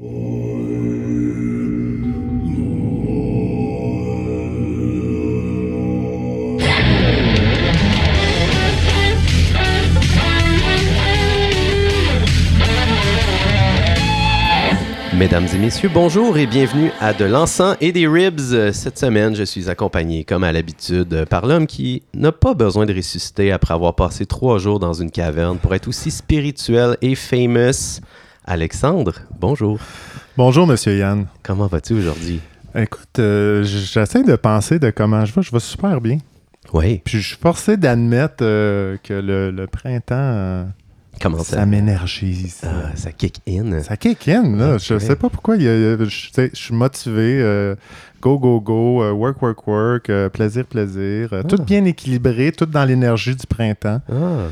Mesdames et messieurs, bonjour et bienvenue à De l'encens et des ribs. Cette semaine, je suis accompagné, comme à l'habitude, par l'homme qui n'a pas besoin de ressusciter après avoir passé trois jours dans une caverne pour être aussi spirituel et famous. Alexandre, bonjour. Bonjour, Monsieur Yann. Comment vas-tu aujourd'hui? Écoute, euh, j'essaie de penser de comment je vais. Je vais super bien. Oui. Puis je suis forcé d'admettre euh, que le, le printemps, euh, Comment ça? ça? m'énergise. Ah, ça kick in. Ça kick in, là. Ok. Je sais pas pourquoi. il y a- je, tu sais, je suis motivé. euh, go, go, go. euh, work, work, work. euh, plaisir, plaisir. euh, Tout Ah. bien équilibré. Tout dans l'énergie du printemps. Ah.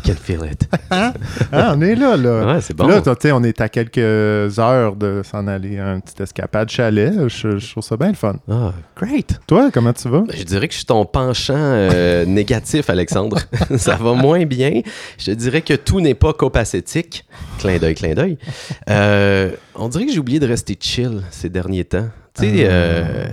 I can feel it. Ah, on est là, là. Ouais, c'est bon. Là, tu sais, on est à quelques heures de s'en aller à un petit escapade chalet. Je, je trouve ça bien le fun. Ah, great. Toi, comment tu vas? Je dirais que je suis ton penchant euh, négatif, Alexandre. ça va moins bien. Je dirais que tout n'est pas copacétique. Clin d'œil, clin d'œil. Euh, on dirait que j'ai oublié de rester chill ces derniers temps. Tu sais, euh,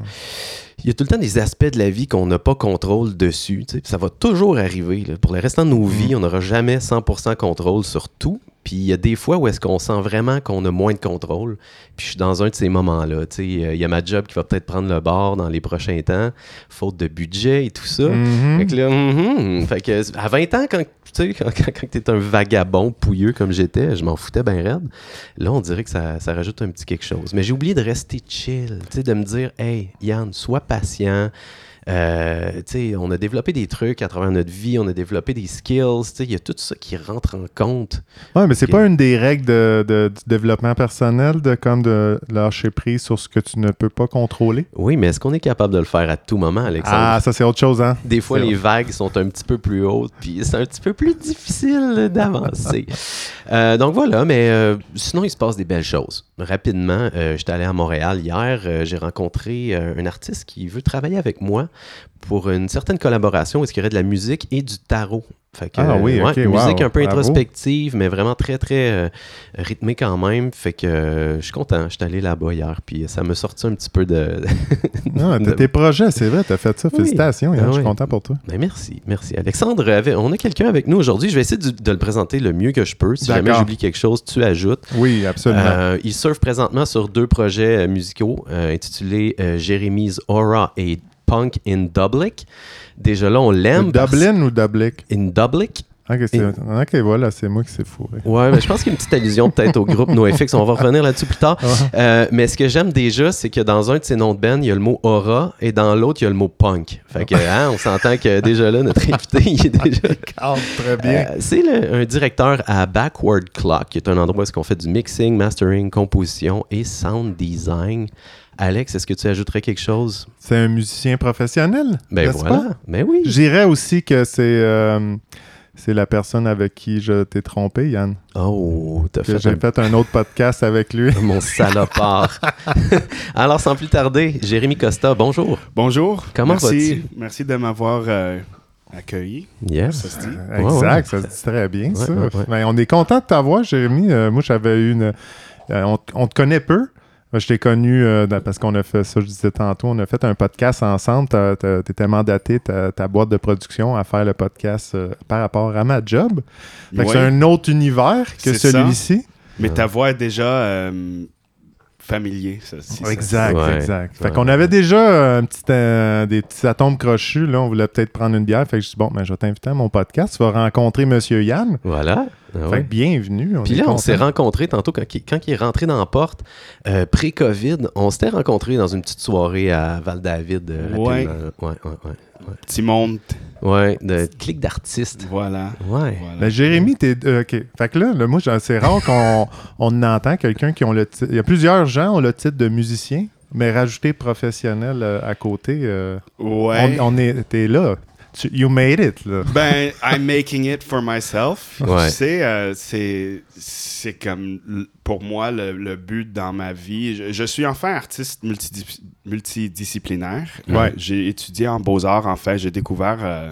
il y a tout le temps des aspects de la vie qu'on n'a pas contrôle dessus. Ça va toujours arriver. là. Pour le restant de nos vies, on n'aura jamais 100% contrôle sur tout. Puis il y a des fois où est-ce qu'on sent vraiment qu'on a moins de contrôle. Puis je suis dans un de ces moments-là. tu. Euh, Il y a ma job qui va peut-être prendre le bord dans les prochains temps, faute de budget et tout ça. Mhm. Fait que là, mhm. Fait que à 20 ans, quand tu quand, quand, quand t'es un vagabond pouilleux comme j'étais, je m'en foutais bien raide. Là, on dirait que ça, ça rajoute un petit quelque chose. Mais j'ai oublié de rester chill, tu de me dire, hey, Yann, sois patient. Euh, on a développé des trucs à travers notre vie, on a développé des skills, il y a tout ça qui rentre en compte. Ouais, mais c'est pas une des règles de, de- du développement personnel de comme de lâcher prise sur ce que tu ne peux pas contrôler? Oui, mais est-ce qu'on est capable de le faire à tout moment, Alexandre? Ah, ça c'est autre chose, hein? Des fois, les vagues sont un petit peu plus hautes, puis c'est un petit peu plus difficile d'avancer. Euh, donc voilà, mais euh, sinon, il se passe des belles choses. Rapidement, euh, j'étais allé à Montréal hier, j'ai rencontré un artiste qui veut travailler avec moi pour une certaine collaboration où est-ce qu'il y aurait de la musique et du tarot. Fait que, Ah oui, ouais, ok, une musique wow, un peu bravo. introspective, mais vraiment très, très euh, rythmée quand même. Fait que euh, je suis content. Je suis allé là-bas hier, puis ça me sorti un petit peu de, Ah, t'as tes projets, c'est vrai, t'as fait ça. Oui. Félicitations, Ah je suis content pour toi. Ben, merci, merci. Alexandre, avait- on a quelqu'un avec nous aujourd'hui. Je vais essayer de, de le présenter le mieux que je peux. Si jamais j'oublie quelque chose, tu ajoutes. Oui, absolument. Euh, il surfe présentement sur deux projets euh, musicaux euh, intitulés euh, Jérémy's Aura et Punk in Dublic. Déjà là, on l'aime. parce- Dublin ou Dublic? In Dublic. Ok, c'est- Et- ok, voilà, c'est moi qui s'est fourré. Ouais, mais je pense qu'il y a une petite allusion peut-être au groupe NoFX. On va revenir là-dessus plus tard. Euh, mais ce que j'aime déjà, c'est que dans un de ces noms de band, il y a le mot aura et dans l'autre, il y a le mot punk. Fait que, hein, on s'entend que déjà là, notre invité, il est déjà très bien. Euh, c'est un directeur à Backward Clock, qui est un endroit où est-ce qu'on fait du mixing, mastering, composition et sound design. Alex, est-ce que tu ajouterais quelque chose? C'est un musicien professionnel, Ben voilà. pas? Ben oui. Je dirais aussi que c'est euh, c'est la personne avec qui je t'ai trompé, Yann. Oh, t'as fait j'ai un... fait un autre podcast avec lui. Mon salopard. Alors, sans plus tarder, Jérémy Costa, bonjour. Bonjour. Comment merci, vas-tu? Merci de m'avoir euh, accueilli. Yes. Ça se dit? Ouais, Exact, ouais. ça se dit très bien, Ouais, ça. ouais, ouais. Ben, on est content de t'avoir, Jérémy. Euh, moi, j'avais eu une. euh, on, on te connaît peu. Je t'ai connu euh, parce qu'on a fait ça, je disais tantôt, on a fait un podcast ensemble. Tu étais mandaté, ta, ta boîte de production, à faire le podcast euh, par rapport à ma job. Ouais. C'est un autre univers que celui-ci. Mais ta voix est déjà euh, familier. Ça, si ça- Exact, Ouais. exact. Fait qu'on avait déjà un petit, euh, des petits atomes crochus. Là, on voulait peut-être prendre une bière. Fait que je dis, bon, ben, je vais t'inviter à mon podcast. Tu vas rencontrer Monsieur Yann. Voilà. Ah Fait que bienvenue. On Puis là, on s'est rencontrés tantôt quand il, quand il est rentré dans la porte, euh, pré-COVID. On s'était rencontrés dans une petite soirée à Val-David. euh, Ouais. Ouais, ouais, ouais. Petit monde. Ouais, de clic d'artiste. Voilà. Ouais. voilà. Ben, Jérémy, t'es. euh, OK. Fait que là, là, moi, j'en- c'est rare qu'on on entend quelqu'un qui ont le titre. Il y a plusieurs gens ont le titre de musicien, mais rajouter professionnel euh, à côté, euh, ouais. on, on est. T'es là. Tu- you made it, là. Ben, I'm making it for myself. Ouais. Tu sais, euh, c'est, c'est comme, pour moi, le, le but dans ma vie. Je, je suis enfin artiste multidis- multidisciplinaire. Euh, Ouais. j'ai étudié en beaux-arts, en fait. J'ai découvert euh,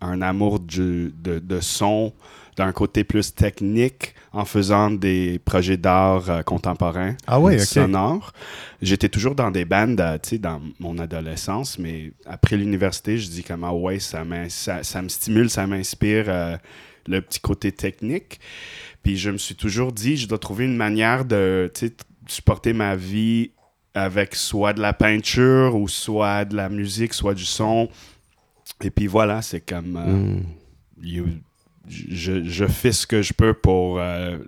un amour du- de, de son, d'un côté plus technique en faisant des projets d'art euh, contemporain, Ah sonore. J'étais toujours dans des bandes, euh, tu sais, dans mon adolescence, mais après l'université, je dis comme, ah ouais, ça, ça, ça me stimule, ça m'inspire euh, le petit côté technique. Puis je me suis toujours dit, je dois trouver une manière de, supporter ma vie avec soit de la peinture ou soit de la musique, soit du son. Et puis voilà, c'est comme... Hmm. you- je, je fais ce que je peux pour euh,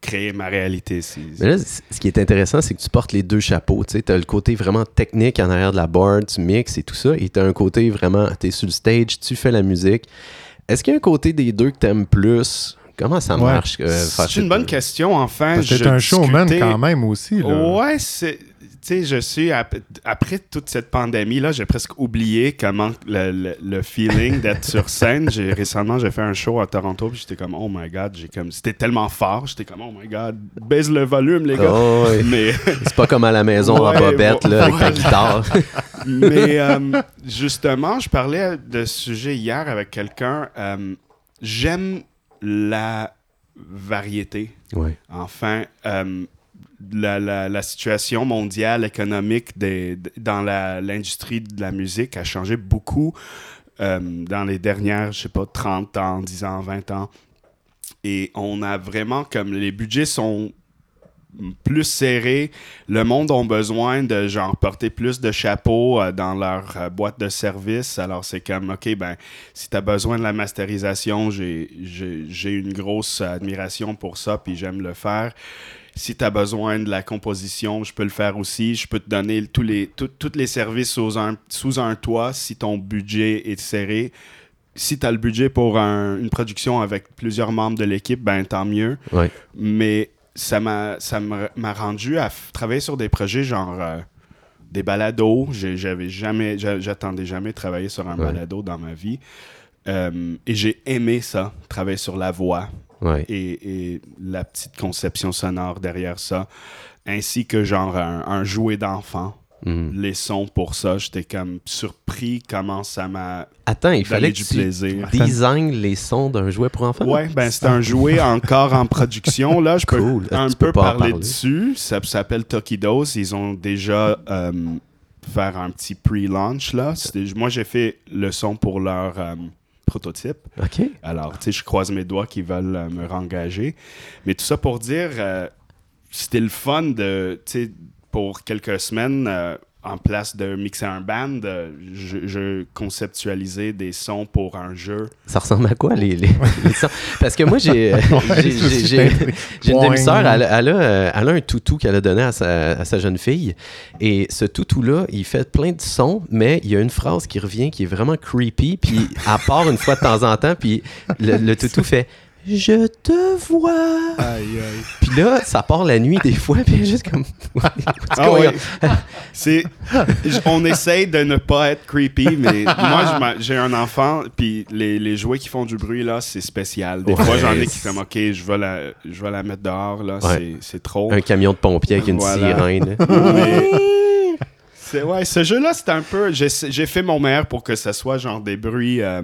créer ma réalité. Mais là, ce qui est intéressant, c'est que tu portes les deux chapeaux. Tu as le côté vraiment technique en arrière de la board, tu mixes et tout ça, et tu as un côté vraiment, tu es sur le stage, tu fais la musique. Est-ce qu'il y a un côté des deux que tu aimes plus? Comment ça Ouais. marche euh, c'est une bonne question, enfin. T'es un showman quand même aussi. Là. Ouais, c'est. Tu sais, je suis. ap- Après toute cette pandémie-là, j'ai presque oublié comment le, le- le feeling d'être sur scène. J'ai récemment, j'ai fait un show à Toronto, puis j'étais comme, oh my god, j'ai comme. C'était tellement fort, j'étais comme, oh my god, baisse le volume, les gars. Oh. Mais. C'est pas comme à la maison en Ouais, bobette bon, là, avec ta guitare. Mais euh, justement, je parlais de ce sujet hier avec quelqu'un. euh, J'aime la variété. ouais. Enfin, euh, la, la- situation mondiale économique des- dans l'industrie de la musique a changé beaucoup euh, dans les dernières, je sais pas, 30 ans, 10 ans, 20 ans. Et on a vraiment, comme les budgets sont plus serrés, le monde a besoin de genre porter plus de chapeaux euh, dans leur euh, boîte de service. Alors c'est comme, ok, ben, si tu as besoin de la masterisation, j'ai une grosse admiration pour ça, puis j'aime le faire. Si tu as besoin de la composition, je peux le faire aussi. Je peux te donner tous les, tout- les services sous un, sous un toit si ton budget est serré. Si tu as le budget pour un- une production avec plusieurs membres de l'équipe, ben tant mieux. Ouais. Mais ça m'a ça m'a rendu à travailler sur des projets genre euh, des balados. J'avais jamais, j'a- j'attendais jamais travailler sur un Ouais. balado dans ma vie. Euh, et j'ai aimé ça, travailler sur la voix Ouais. et, et la petite conception sonore derrière ça, ainsi que genre un, un jouet d'enfant. Hmm. Les sons pour ça, j'étais comme surpris comment ça m'a Attends, il fallait que du tu plaisir. designes les sons d'un jouet pour enfants? Ouais, ben c'est un jouet encore en production. Là, je peux Cool. un Tu peu peux parler, parler. dessus. Ça s'appelle Tokidos. Ils ont déjà euh, fait un petit pre-launch là. Moi, j'ai fait le son pour leur euh, prototype. OK. Alors, tu sais, je croise mes doigts qu'ils veulent euh, me rengager. Mais tout ça pour dire, euh, c'était le fun de, tu sais, pour quelques semaines, euh, en place de mixer un band, euh, je, je conceptualisais des sons pour un jeu. Ça ressemble à quoi, les, les- les sons? Parce que moi, j'ai j'ai- j'ai- j'ai- j'ai une demi-sœur, elle, elle a, euh, elle a un toutou qu'elle a donné à sa, à sa jeune fille. Et ce toutou-là, il fait plein de sons, mais il y a une phrase qui revient qui est vraiment creepy. Puis, à part une fois de temps en temps, puis le, le toutou fait Je te vois. Aïe, aïe. Puis là, ça part la nuit des fois, puis juste comme. Ah oui. C'est, on essaye de ne pas être creepy, mais moi, j'ai un enfant, puis les, les jouets qui font du bruit, là, c'est spécial. Des Ouais. fois, j'en ai qui comme, OK, je vais la, je vais la mettre dehors, là, Ouais. c'est, c'est trop. Un camion de pompier avec une Voilà. sirène. Mais- ouais, ce jeu-là, c'est un peu... J'ai, fait mon meilleur pour que ça soit genre des bruits euh,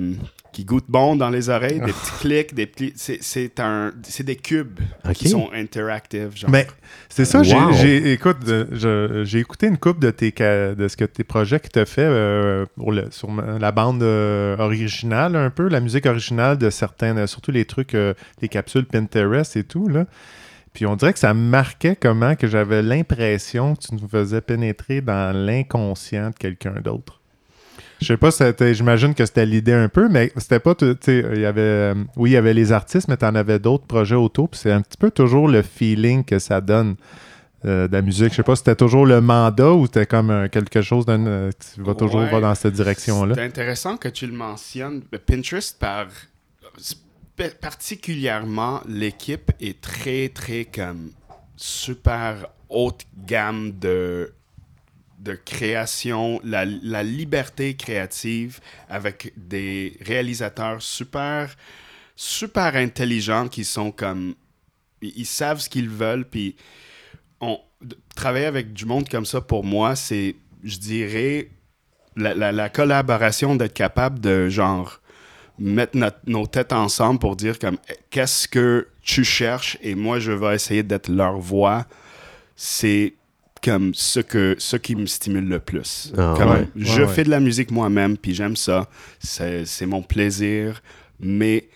qui goûtent bon dans les oreilles, des petits clics, des petits... C'est, c'est, un, c'est des cubes qui sont interactifs, genre. Mais c'est ça, j'ai- Wow. j'ai écoute, euh, j'ai écouté une coupe de tes de ce que tes projets que tu as fait euh, pour le- sur la bande euh, originale un peu, la musique originale de certains, euh, surtout les trucs, euh, les capsules Pinterest et tout là. Puis on dirait que ça marquait comment que j'avais l'impression que tu nous faisais pénétrer dans l'inconscient de quelqu'un d'autre. Je sais pas, j'imagine que c'était l'idée un peu, mais c'était pas, tout- tu sais, il y avait, euh, oui, il y avait les artistes, mais tu en avais d'autres projets autour, puis c'est un petit peu toujours le feeling que ça donne euh, de la musique. Je sais pas si c'était toujours le mandat ou c'était comme euh, quelque chose d'un, tu vas toujours Ouais. va dans cette direction-là. C'est intéressant que tu le mentionnes. Pinterest, par particulièrement, l'équipe est très, très comme super haute gamme de, de création, la, la liberté créative avec des réalisateurs super, super intelligents qui sont comme. Ils savent ce qu'ils veulent, puis on, travailler avec du monde comme ça, pour moi, c'est, je dirais, la- la collaboration d'être capable de, genre, mettre notre- nos têtes ensemble pour dire comme eh, qu'est-ce que tu cherches? Et moi je vais essayer d'être leur voix. C'est comme ce que ce qui me stimule le plus. Ah, Comme, ouais. je Ouais, fais de la musique moi-même puis j'aime ça. C'est c'est mon plaisir, mais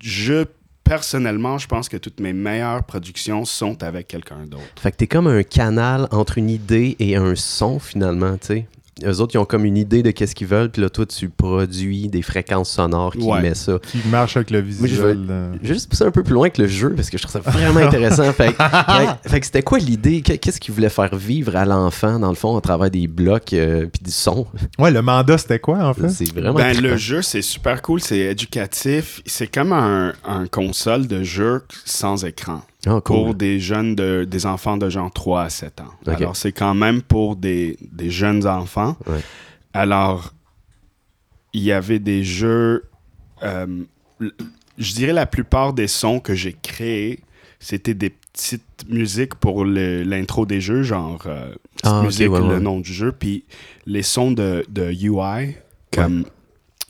je personnellement, je pense que toutes mes meilleures productions sont avec quelqu'un d'autre. Fait que t'es comme un canal entre une idée et un son, finalement, tu sais. Eux autres, ils ont comme une idée de qu'est-ce qu'ils veulent, puis là, toi, tu produis des fréquences sonores qui Ouais. met ça. Qui marche avec le visuel. euh. Je vais juste pousser un peu plus loin que le jeu, parce que je trouve ça vraiment intéressant. Fait, que- fait- fait que c'était quoi l'idée? Qu'est- Qu'est-ce qu'ils voulaient faire vivre à l'enfant, dans le fond, à travers des blocs euh, puis du son? Ouais, le mandat, c'était quoi, en fait? C'est vraiment Ben, le jeu, c'est super cool, c'est éducatif. C'est comme un, un console de jeu sans écran. Ah, Pour des jeunes, de, des enfants de genre 3 à 7 ans. Alors, c'est quand même pour des, des jeunes enfants. Ouais. Alors, il y avait des jeux. euh, je dirais la plupart des sons que j'ai créés, c'était des petites musiques pour l'intro des jeux, genre euh, petite Ah, musique, ouais, le nom du jeu. Puis les sons de, de UI, comme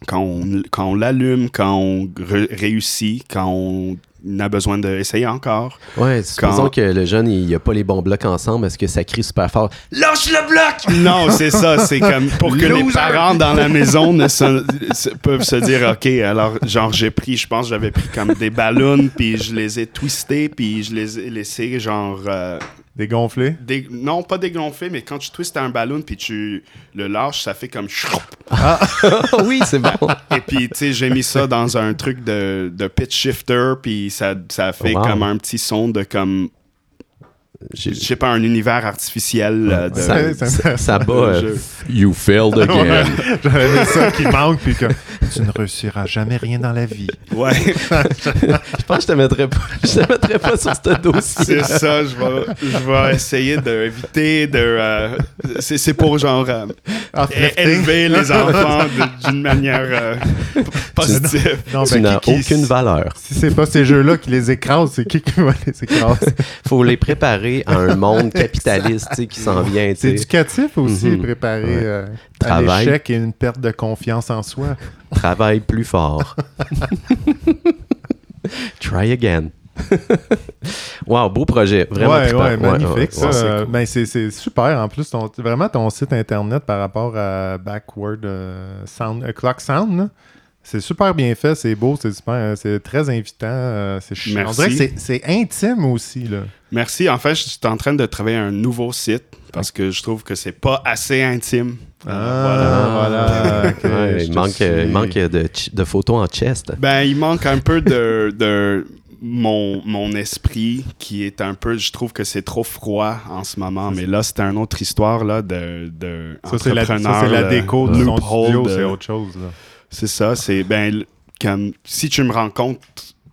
quand on, quand on l'allume, quand on réussit, quand on a besoin d'essayer encore. Ouais, supposons Quand- que le jeune, il n'y a pas les bons blocs ensemble, est-ce que ça crie super fort? Lâche le bloc! Non, c'est ça. C'est comme pour que les parents dans la maison ne se- se- peuvent se dire, OK, alors, genre, j'ai pris, je pense, j'avais pris comme des ballons, puis je les ai twistés, puis je les ai laissés, genre, euh, Dégonflé? dé- non, pas dégonflés, mais quand tu twistes un ballon, puis tu le lâches, ça fait comme choup. oui, c'est bon. Et puis, tu sais, j'ai mis ça dans un truc de, de pitch shifter, puis ça, ça fait Wow. comme un petit son de comme, je sais pas, un univers artificiel euh, de. ça, ça- ça, ça bat. de euh, you failed again. J'avais ça qui manque, puis que tu ne réussiras jamais rien dans la vie. Ouais. Je pense que je te mettrais pas, je te mettrais pas sur ce dossier. C'est ça, je vais, je vais essayer d'éviter de. euh, c'est c'est pour genre élever les enfants de- d'une manière euh, positive. Non, Tu ben, n'as aucune valeur. Si c'est pas ces jeux-là qui les écrasent, c'est qui qui va les écraser? Faut les préparer à un monde capitaliste qui s'en vient. C'est éducatif aussi, Mhm. préparer Ouais. euh, à l'échec et une perte de confiance en soi. Travaille plus fort. Try again. wow, beau projet. Vraiment ouais, magnifique. ouais, ça. cool. ben, c'est super. En plus, ton- vraiment, ton site internet par rapport à Backward euh, Sound, euh, Clock Sound, c'est super bien fait, c'est beau, c'est super, euh, c'est très invitant. euh, c'est ch- On Merci. dirait que c'est- intime aussi. Là. Merci. En fait, je suis en train de travailler un nouveau site parce que je trouve que c'est pas assez intime. Ah, voilà. ok, Ouais, je il, manque, euh, il manque de, de photos en chest. Ben, il manque un peu de, de mon, mon esprit qui est un peu. Je trouve que c'est trop froid en ce moment, mais là, c'est une autre histoire là, de, de Ça, c'est la, ça, euh, déco de studio, de- c'est autre chose. là. C'est ça, c'est ben comme si tu me rencontres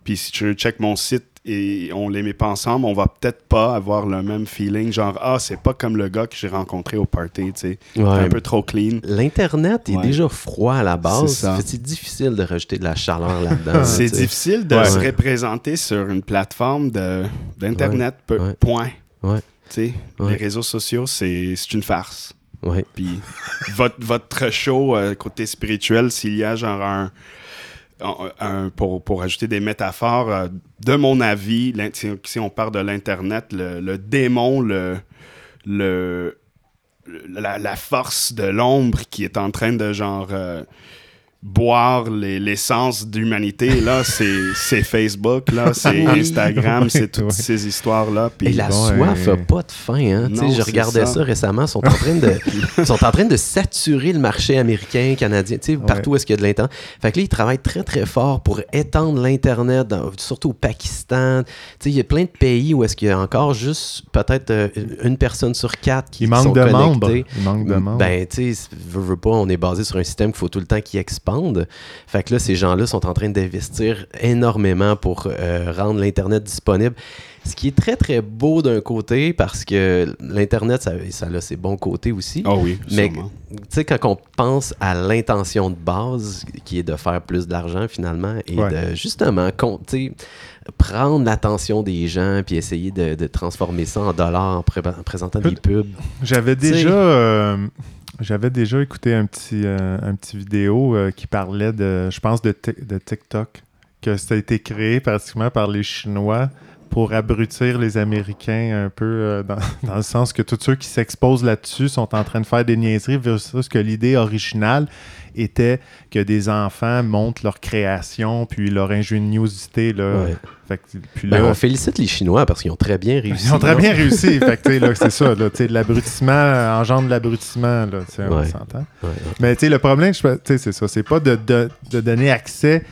puis si tu check mon site et on les met pas ensemble, on va peut-être pas avoir le même feeling genre ah, c'est pas comme le gars que j'ai rencontré au party, tu sais. Ouais. Un peu trop clean. L'Internet est Ouais. déjà froid à la base. C'est difficile de rajouter de la chaleur là-dedans. C'est difficile de Ouais. se représenter sur une plateforme de d'internet point. Les réseaux sociaux, c'est une farce. Puis votre, votre show euh, côté spirituel, s'il y a genre un, pour, pour ajouter des métaphores, euh, de mon avis, si, on parle de l'Internet, le, démon, le, le, la force de l'ombre qui est en train de genre euh, boire les- l'essence d'humanité, là, c'est c'est Facebook, là, c'est Oui. Instagram, c'est toutes ces histoires-là. puis- Et la Ouais. soif a pas de fin. Hein? Tu sais, Non, je c'est regardais ça. ça. récemment. Ils sont en train de, sont en train de saturer le marché américain, canadien, tu sais, partout où est-ce qu'il y a de l'Internet. Fait que là, ils travaillent très, très fort pour étendre l'Internet, surtout au Pakistan. Tu sais, il y a plein de pays où est-ce qu'il y a encore juste peut-être euh, une personne sur quatre qui Il manque de membres. Il manque de membres. Ben, tu sais, veux, veux pas, on est basé sur un système qu'il faut tout le temps qu'il expande. Fait que là, ces gens-là sont en train d'investir énormément pour euh, rendre l'Internet disponible. Ce qui est très, très beau d'un côté parce que l'Internet, ça, ça a ses bons côtés aussi. Ah oui, Mais tu sais, quand on pense à l'intention de base, qui est de faire plus d'argent finalement, et Ouais. de justement sais, prendre l'attention des gens, puis essayer de, de transformer ça en dollars en, pré- en présentant des pubs. J'avais déjà. euh, J'avais déjà écouté un petit, euh, un petit vidéo euh, qui parlait de, je pense, de, de TikTok, que ça a été créé pratiquement par les Chinois pour abrutir les Américains un peu, euh, dans, dans le sens que tous ceux qui s'exposent là-dessus sont en train de faire des niaiseries versus que l'idée originale était que des enfants montrent leur création puis leur ingéniosité. Là. Ouais. Fait que- puis Ben, on félicite les Chinois parce qu'ils ont très bien réussi. ils ont très bien réussi. c'est ça. L'abrutissement engendre de l'abrutissement. On s'entend. Ouais. Mais le problème, c'est ça. C'est pas de, de- de donner accès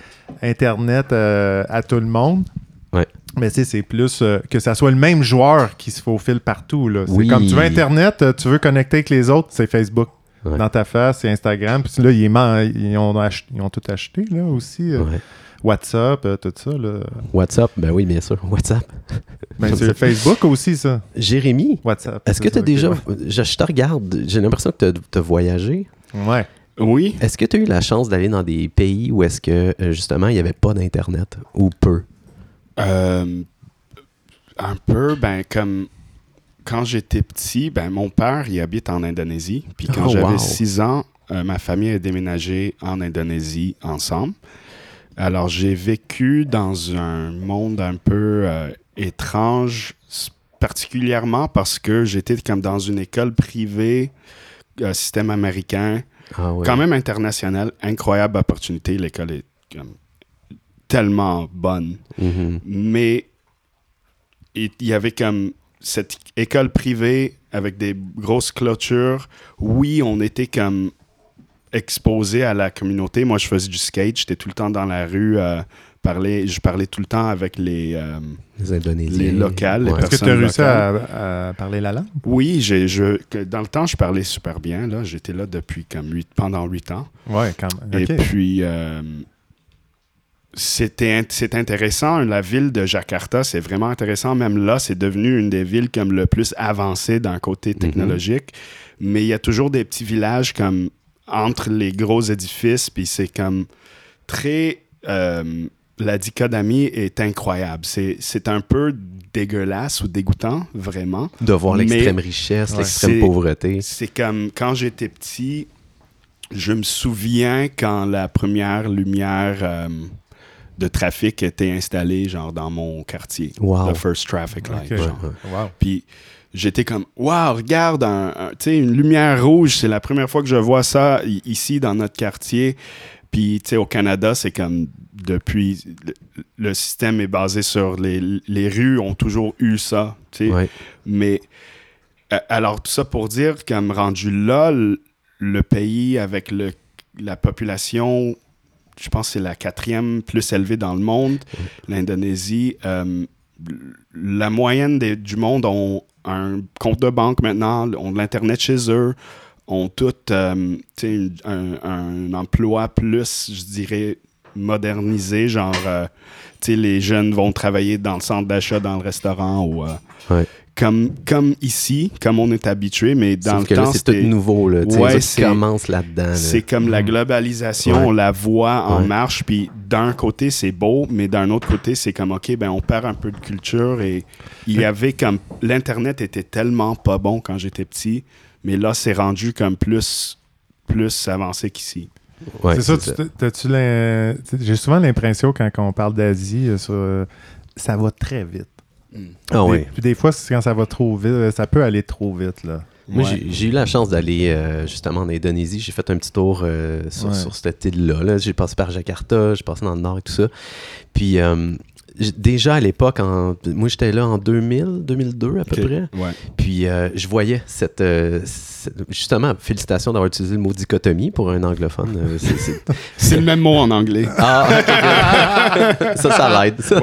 Internet euh, à tout le monde. Ouais. Mais tu sais, c'est plus euh, que ça soit le même joueur qui se faufile partout. là. C'est Oui. comme tu veux Internet, euh, tu veux connecter avec les autres, c'est Facebook. Ouais. Dans ta face, c'est Instagram. Puis là, ils, ont, ach- ils ont tout acheté là aussi. euh, Ouais. WhatsApp, euh, tout ça. Là. WhatsApp, ben oui, bien sûr. WhatsApp. Ben, c'est. Facebook aussi, ça. Jérémy, WhatsApp. est-ce que tu as déjà. Je, je te regarde, j'ai l'impression que tu as voyagé. Ouais. Oui. Est-ce que tu as eu la chance d'aller dans des pays où est-ce que, justement, il n'y avait pas d'Internet ou peu? Euh, un peu, ben, comme quand j'étais petit, ben, mon père, il habite en Indonésie. Puis quand Oh, j'avais wow. 6 ans, euh, ma famille a déménagé en Indonésie ensemble. Alors, j'ai vécu dans un monde un peu euh, étrange, particulièrement parce que j'étais comme dans une école privée, euh, système américain, Ah quand même international, incroyable opportunité. L'école est comme, tellement bonne Mhm. mais il y avait comme cette école privée avec des grosses clôtures. Oui, on était comme exposé à la communauté. Moi, je faisais du skate, j'étais tout le temps dans la rue. euh, parler, je parlais tout le temps avec les. euh, Les Indonésiens. Les locales, Ouais. Est-ce que tu as réussi à, à parler la langue? oui, je, dans le temps, je parlais super bien. Là. J'étais là depuis comme huit, pendant huit ans. Ouais, quand même. Et puis, euh, c'était c'est intéressant. La ville de Jakarta, c'est vraiment intéressant. Même là, c'est devenu une des villes comme le plus avancée d'un côté technologique. Mais il y a toujours des petits villages comme entre les gros édifices. Puis c'est comme très... euh, la dichotomie est incroyable. C'est un peu dégueulasse ou dégoûtant, vraiment. De voir l'extrême richesse, Ouais. l'extrême pauvreté. C'est comme quand j'étais petit, je me souviens quand la première lumière euh, de trafic était installée, genre dans mon quartier. Wow. The first traffic light. Genre. Wow. Puis j'étais comme, waouh, regarde, un, une lumière rouge, c'est la première fois que je vois ça i- ici dans notre quartier. Puis, au Canada, c'est comme depuis, le, le système est basé sur les, les rues ont toujours eu ça. Ouais. Mais euh, alors, tout ça pour dire, comme rendu là, le, le pays avec le, la population, je pense que c'est la quatrième plus élevée dans le monde, l'Indonésie, euh, la moyenne des- du monde ont un compte de banque maintenant, ont de l'Internet chez eux, ont tout euh, un, emploi plus, je dirais, modernisé, genre, euh, les jeunes vont travailler dans le centre d'achat, dans le restaurant ou... comme, comme ici, comme on est habitué, mais dans Sauf le que temps, c'est tout nouveau. Là. Ouais, ils commencent là-dedans. là. c'est comme la Mhm. globalisation, Ouais. on la voit en Ouais. marche, puis d'un côté c'est beau, mais d'un autre côté c'est comme ok, ben on perd un peu de culture et il y avait comme l'internet était tellement pas bon quand j'étais petit, mais là c'est rendu comme plus plus avancé qu'ici. Ouais, c'est ça, J'ai souvent l'impression quand on parle d'Asie, euh, euh, ça va très vite. Ah Des- ouais. Puis des fois, quand ça va trop vite, euh, ça peut aller trop vite. Là. Moi, Ouais. j'ai- eu la chance d'aller euh, justement en Indonésie. J'ai fait un petit tour euh, sur, Ouais. sur cette île-là. Là. J'ai passé par Jakarta, j'ai passé dans le nord et tout ça. Puis euh, déjà à l'époque, en- moi j'étais là en 2000, 2002 à peu près. Ouais. Puis euh, je voyais cette, euh, cette- Justement, félicitations d'avoir utilisé le mot dichotomie pour un anglophone. C'est- le même mot en anglais. Ah, ok. ça, ça l'aide. ça.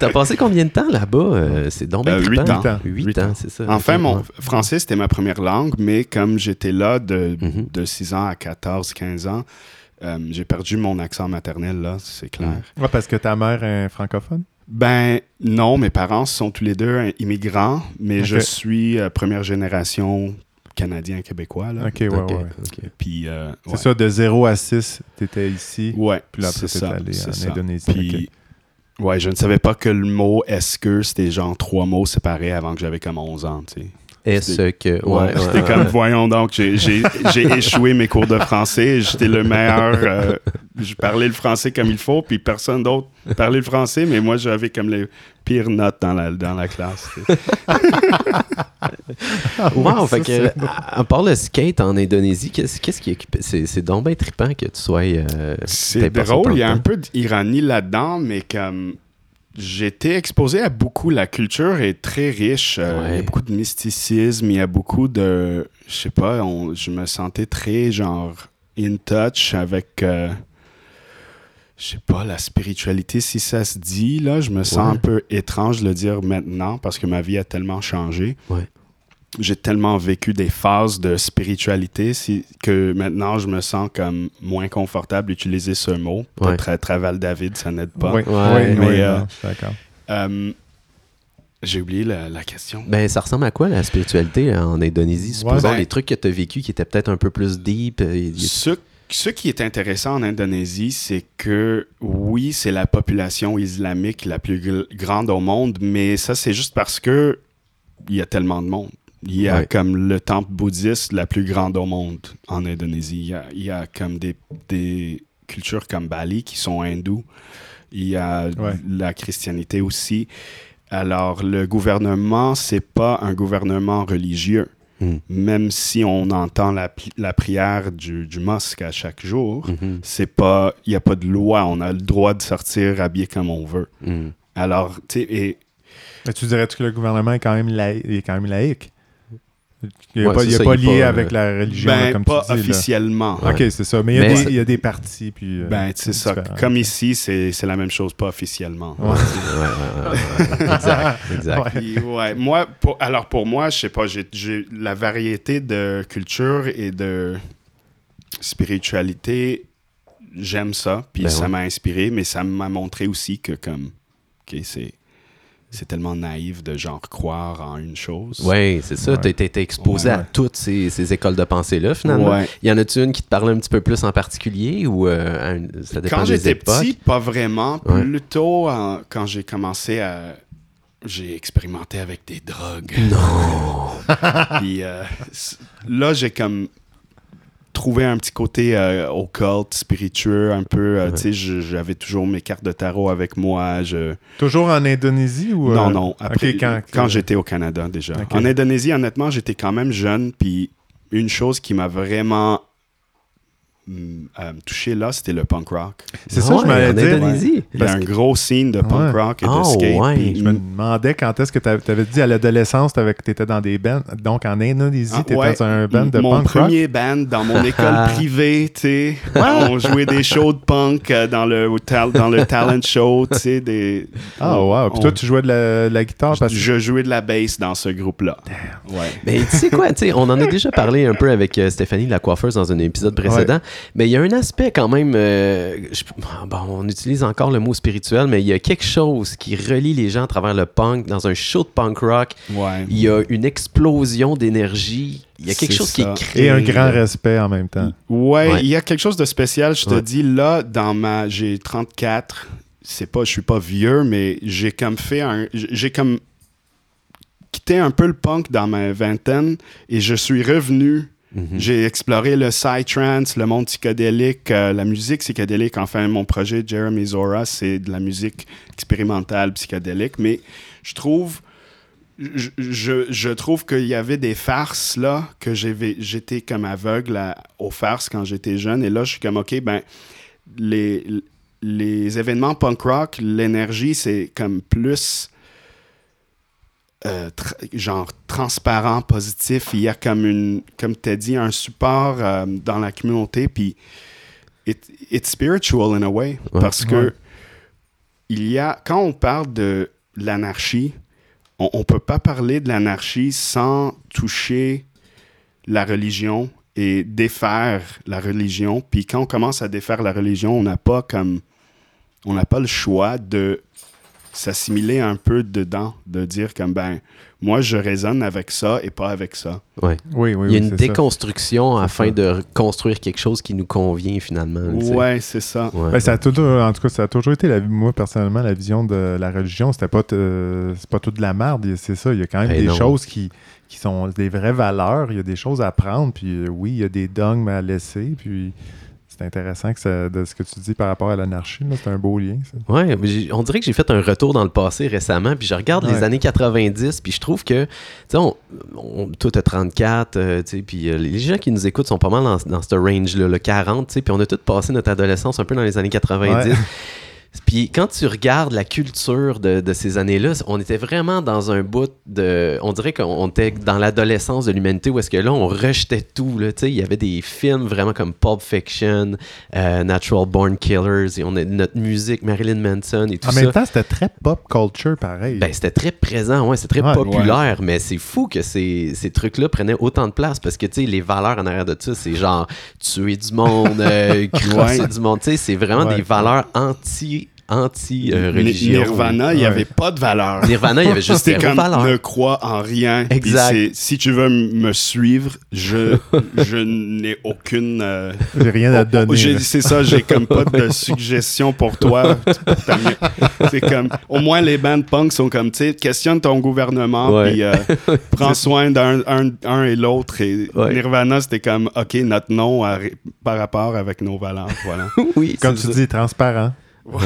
T'as passé combien de temps là-bas? Euh, c'est donc bien Euh, huit trippant. ans. Huit Huit ans, ans. c'est ça. Enfin, mon ouais. français c'était ma première langue, mais comme j'étais là de, Mhm. de 6 ans à 14, 15 ans, euh, j'ai perdu mon accent maternel là, c'est clair. Mhm. Ouais, parce que ta mère est francophone? Ben non, mes parents sont tous les deux euh, immigrants, mais je suis euh, première génération canadien-québécois. Là. Ok, ouais, Ok, ouais. Puis, euh, C'est ouais. ça, de 0 à 6, tu étais ici. Ouais, Puis là, après, c'est t'es ça, allé c'est en ça. Indonésie. Puis, ouais, je ne savais pas que le mot est-ce que c'était genre trois mots séparés avant que j'avais comme 11 ans, tu sais. Est-ce que. Ouais, Ouais, j'étais ouais, comme, voyons donc, j'ai échoué mes cours de français, j'étais le meilleur, euh, je parlais le français comme il faut, puis personne d'autre parlait le français, mais moi j'avais comme les pires notes dans la, dans la classe. Wow, fait que, à, à part le skate en Indonésie, qu'est-ce qu'est-ce qui est occupé? C'est, c'est donc bien trippant que tu sois. euh, C'est drôle, il y a un peu d'ironie là-dedans, mais comme j'étais exposé à beaucoup, la culture est très riche, euh, il y a beaucoup de mysticisme, il y a beaucoup de, je sais pas, on- je me sentais très genre in touch avec, euh, je sais pas, la spiritualité, si ça se dit, là, je me sens Ouais. un peu étrange de le dire maintenant parce que ma vie a tellement changé. Ouais. J'ai tellement vécu des phases de spiritualité si- que maintenant je me sens comme moins confortable d'utiliser ce mot. Ouais. Peut-être à Traval David, ça n'aide pas. Oui, Ouais, oui, mais, oui, euh, d'accord. Euh, J'ai oublié la, la question. Ben, ça ressemble à quoi la spiritualité là, en Indonésie? Supposons ben- les trucs que tu as vécu qui étaient peut-être un peu plus deep. euh, Ce, ce qui est intéressant en Indonésie, c'est que oui, c'est la population islamique la plus gr- grande au monde, mais ça, c'est juste parce que il y a tellement de monde. Il y a Ouais. comme le temple bouddhiste la plus grande au monde en Indonésie. Il y a, il y a comme des, des cultures comme Bali qui sont hindous. Il y a Ouais. la christianité aussi. Alors, le gouvernement, c'est pas un gouvernement religieux Hmm. même si on entend la, la prière du, du mosque à chaque jour, Mhm. c'est pas, il n'y a pas de loi. On a le droit de sortir habillé comme on veut. Mhm. Alors, tu sais, et Mais tu dirais-tu que le gouvernement est quand même, laï- est quand même laïque? Il n'est Ouais, pas, c'est il est ça, pas il est lié pas, avec euh, la religion, là, ben, comme pas tu dis. là. officiellement. Ouais. OK, c'est ça. Mais il y a, Mais des, il y a des partis. Puis, euh, Ben, c'est ça. Comme ici, c'est c'est la même chose, pas officiellement. Ouais. Ouais, ouais, ouais, ouais. exact, exact. Ouais. Puis, ouais, moi, pour- alors pour moi, je sais pas, j'ai- la variété de culture et de spiritualité, j'aime ça, puis Ben ça ouais. m'a inspiré, mais ça m'a montré aussi que comme, ok, c'est c'est tellement naïf de genre croire en une chose. Oui, c'est ça. Ouais. Tu as été exposé Ouais, à toutes ces, ces écoles de pensée-là, finalement. Ouais. Y en a-tu une qui te parlait un petit peu plus en particulier ou euh, à une- ça dépend Quand j'étais petit, pas vraiment. Plutôt en- quand j'ai commencé à. J'ai expérimenté avec des drogues. Non! Puis euh, là, j'ai comme trouvé un petit côté euh, occulte, spiritueux, un peu. euh, Ouais. Tu sais, j'avais toujours mes cartes de tarot avec moi. Je... Toujours en Indonésie ou. euh, Non, non. Après, quand, quand j'étais au Canada déjà. En Indonésie, honnêtement, j'étais quand même jeune. Puis une chose qui m'a vraiment euh, touché là, c'était le punk rock. C'est ça, je Ouais, m'allais en dire. Indonésie. Il y a un gros scene de punk Ouais. rock et de Ah, skate. ouais. puis- Je me demandais quand est-ce que tu avais dit à l'adolescence tu étais dans des bands. Donc en Indonésie, Ah, tu étais ouais. dans un band de Mon punk rock? premier band dans mon école privée, tu sais. on jouait des shows de punk euh, dans le, dans le talent show, tu sais. Des, Ah, wow. Puis on- toi, tu jouais de la, de la guitare parce que. je jouais de la bass dans ce groupe-là. Ouais. Mais tu sais quoi, tu sais, on en a déjà parlé un peu avec euh, Stéphanie la coiffeuse dans un épisode précédent, mais il y a un aspect quand même, euh, je- bon, on utilise encore le mot spirituel, mais il y a quelque chose qui relie les gens à travers le punk, dans un show de punk rock, Ouais. il y a une explosion d'énergie, il y a quelque chose qui est créé. Et un grand respect en même temps. Ouais, Ouais. il y a quelque chose de spécial. Je te Ouais. dis, là, dans ma. J'ai 34. C'est pas, je suis pas vieux, mais j'ai comme fait un. J'ai comme quitté un peu le punk dans ma vingtaine et je suis revenu. Mhm. J'ai exploré le psytrance, le monde psychédélique, euh, la musique psychédélique. Enfin, mon projet Jeremy Zora, c'est de la musique expérimentale psychédélique. Mais je trouve, je, trouve qu'il y avait des farces là que j'étais comme aveugle aux farces quand j'étais jeune. Et là, je suis comme ok, ben les événements punk rock, l'énergie, c'est comme plus euh, tra- genre transparent, positif. Il y a comme une, comme tu as dit, un support euh, dans la communauté. Puis it- it's spiritual in a way. Ouais. Parce que il y a, quand on parle de l'anarchie, on ne peut pas parler de l'anarchie sans toucher la religion et défaire la religion. Puis quand on commence à défaire la religion, on n'a pas comme on n'a pas le choix de s'assimiler un peu dedans, de dire comme ben moi je résonne avec ça et pas avec ça. Ouais. Oui, oui, Il y a oui, une ça. déconstruction afin de construire quelque chose qui nous convient finalement. Ouais, c'est ça. Ouais. Ben, ça a toujours, en tout cas, ça a toujours été, la, moi, personnellement, la vision de la religion. C'était pas, t- c'est pas toute de la merde, c'est ça. Il y a quand même Ben des non. choses qui, qui sont des vraies valeurs. Il y a des choses à apprendre. Puis euh, oui, il y a des dogmes à laisser. Puis c'est intéressant que ça, de ce que tu dis par rapport à l'anarchie. C'est un beau lien, j'ai- on dirait que j'ai fait un retour dans le passé récemment, puis je regarde les années 90, puis je trouve que, tu sais, on, on, toi, t'as 34, euh, tu sais, puis euh, les gens qui nous écoutent sont pas mal dans, dans ce range-là, le 40, tu sais, puis on a tous passé notre adolescence un peu dans les années 90. Ouais. Puis quand tu regardes la culture de, de ces années-là, on était vraiment dans un bout de... On dirait qu'on était dans l'adolescence de l'humanité où est-ce que là, on rejetait tout. Là, tu sais, il y avait des films vraiment comme Pulp Fiction, euh, Natural Born Killers, et on a notre musique, Marilyn Manson et tout En ça. même temps, c'était très pop culture, pareil. Ben, c'était très présent, ouais, c'était très Ouais. populaire, mais c'est fou que ces, ces trucs-là prenaient autant de place parce que, tu sais, les valeurs en arrière de ça, c'est genre tuer du monde, euh, crosser Ouais. du monde, tu sais, c'est vraiment Ouais. des valeurs anti, anti euh, religion. Nirvana, il n'y Ouais. avait pas de valeur. Nirvana, il y avait juste comme valeur. ne crois en rien. Exact. Si tu veux me suivre, je, je n'ai aucune. euh, J'ai rien à te donner. C'est ça, j'ai comme pas de suggestion pour toi. C'est comme, au moins les bandes punk sont comme, tu sais, questionne ton gouvernement, Ouais. puis euh, prends soin d'un un, un et l'autre. Et Ouais. Nirvana, c'était comme, OK, notre nom par rapport avec nos valeurs. Voilà. oui, Comme tu ça. dis, transparent. Ouais,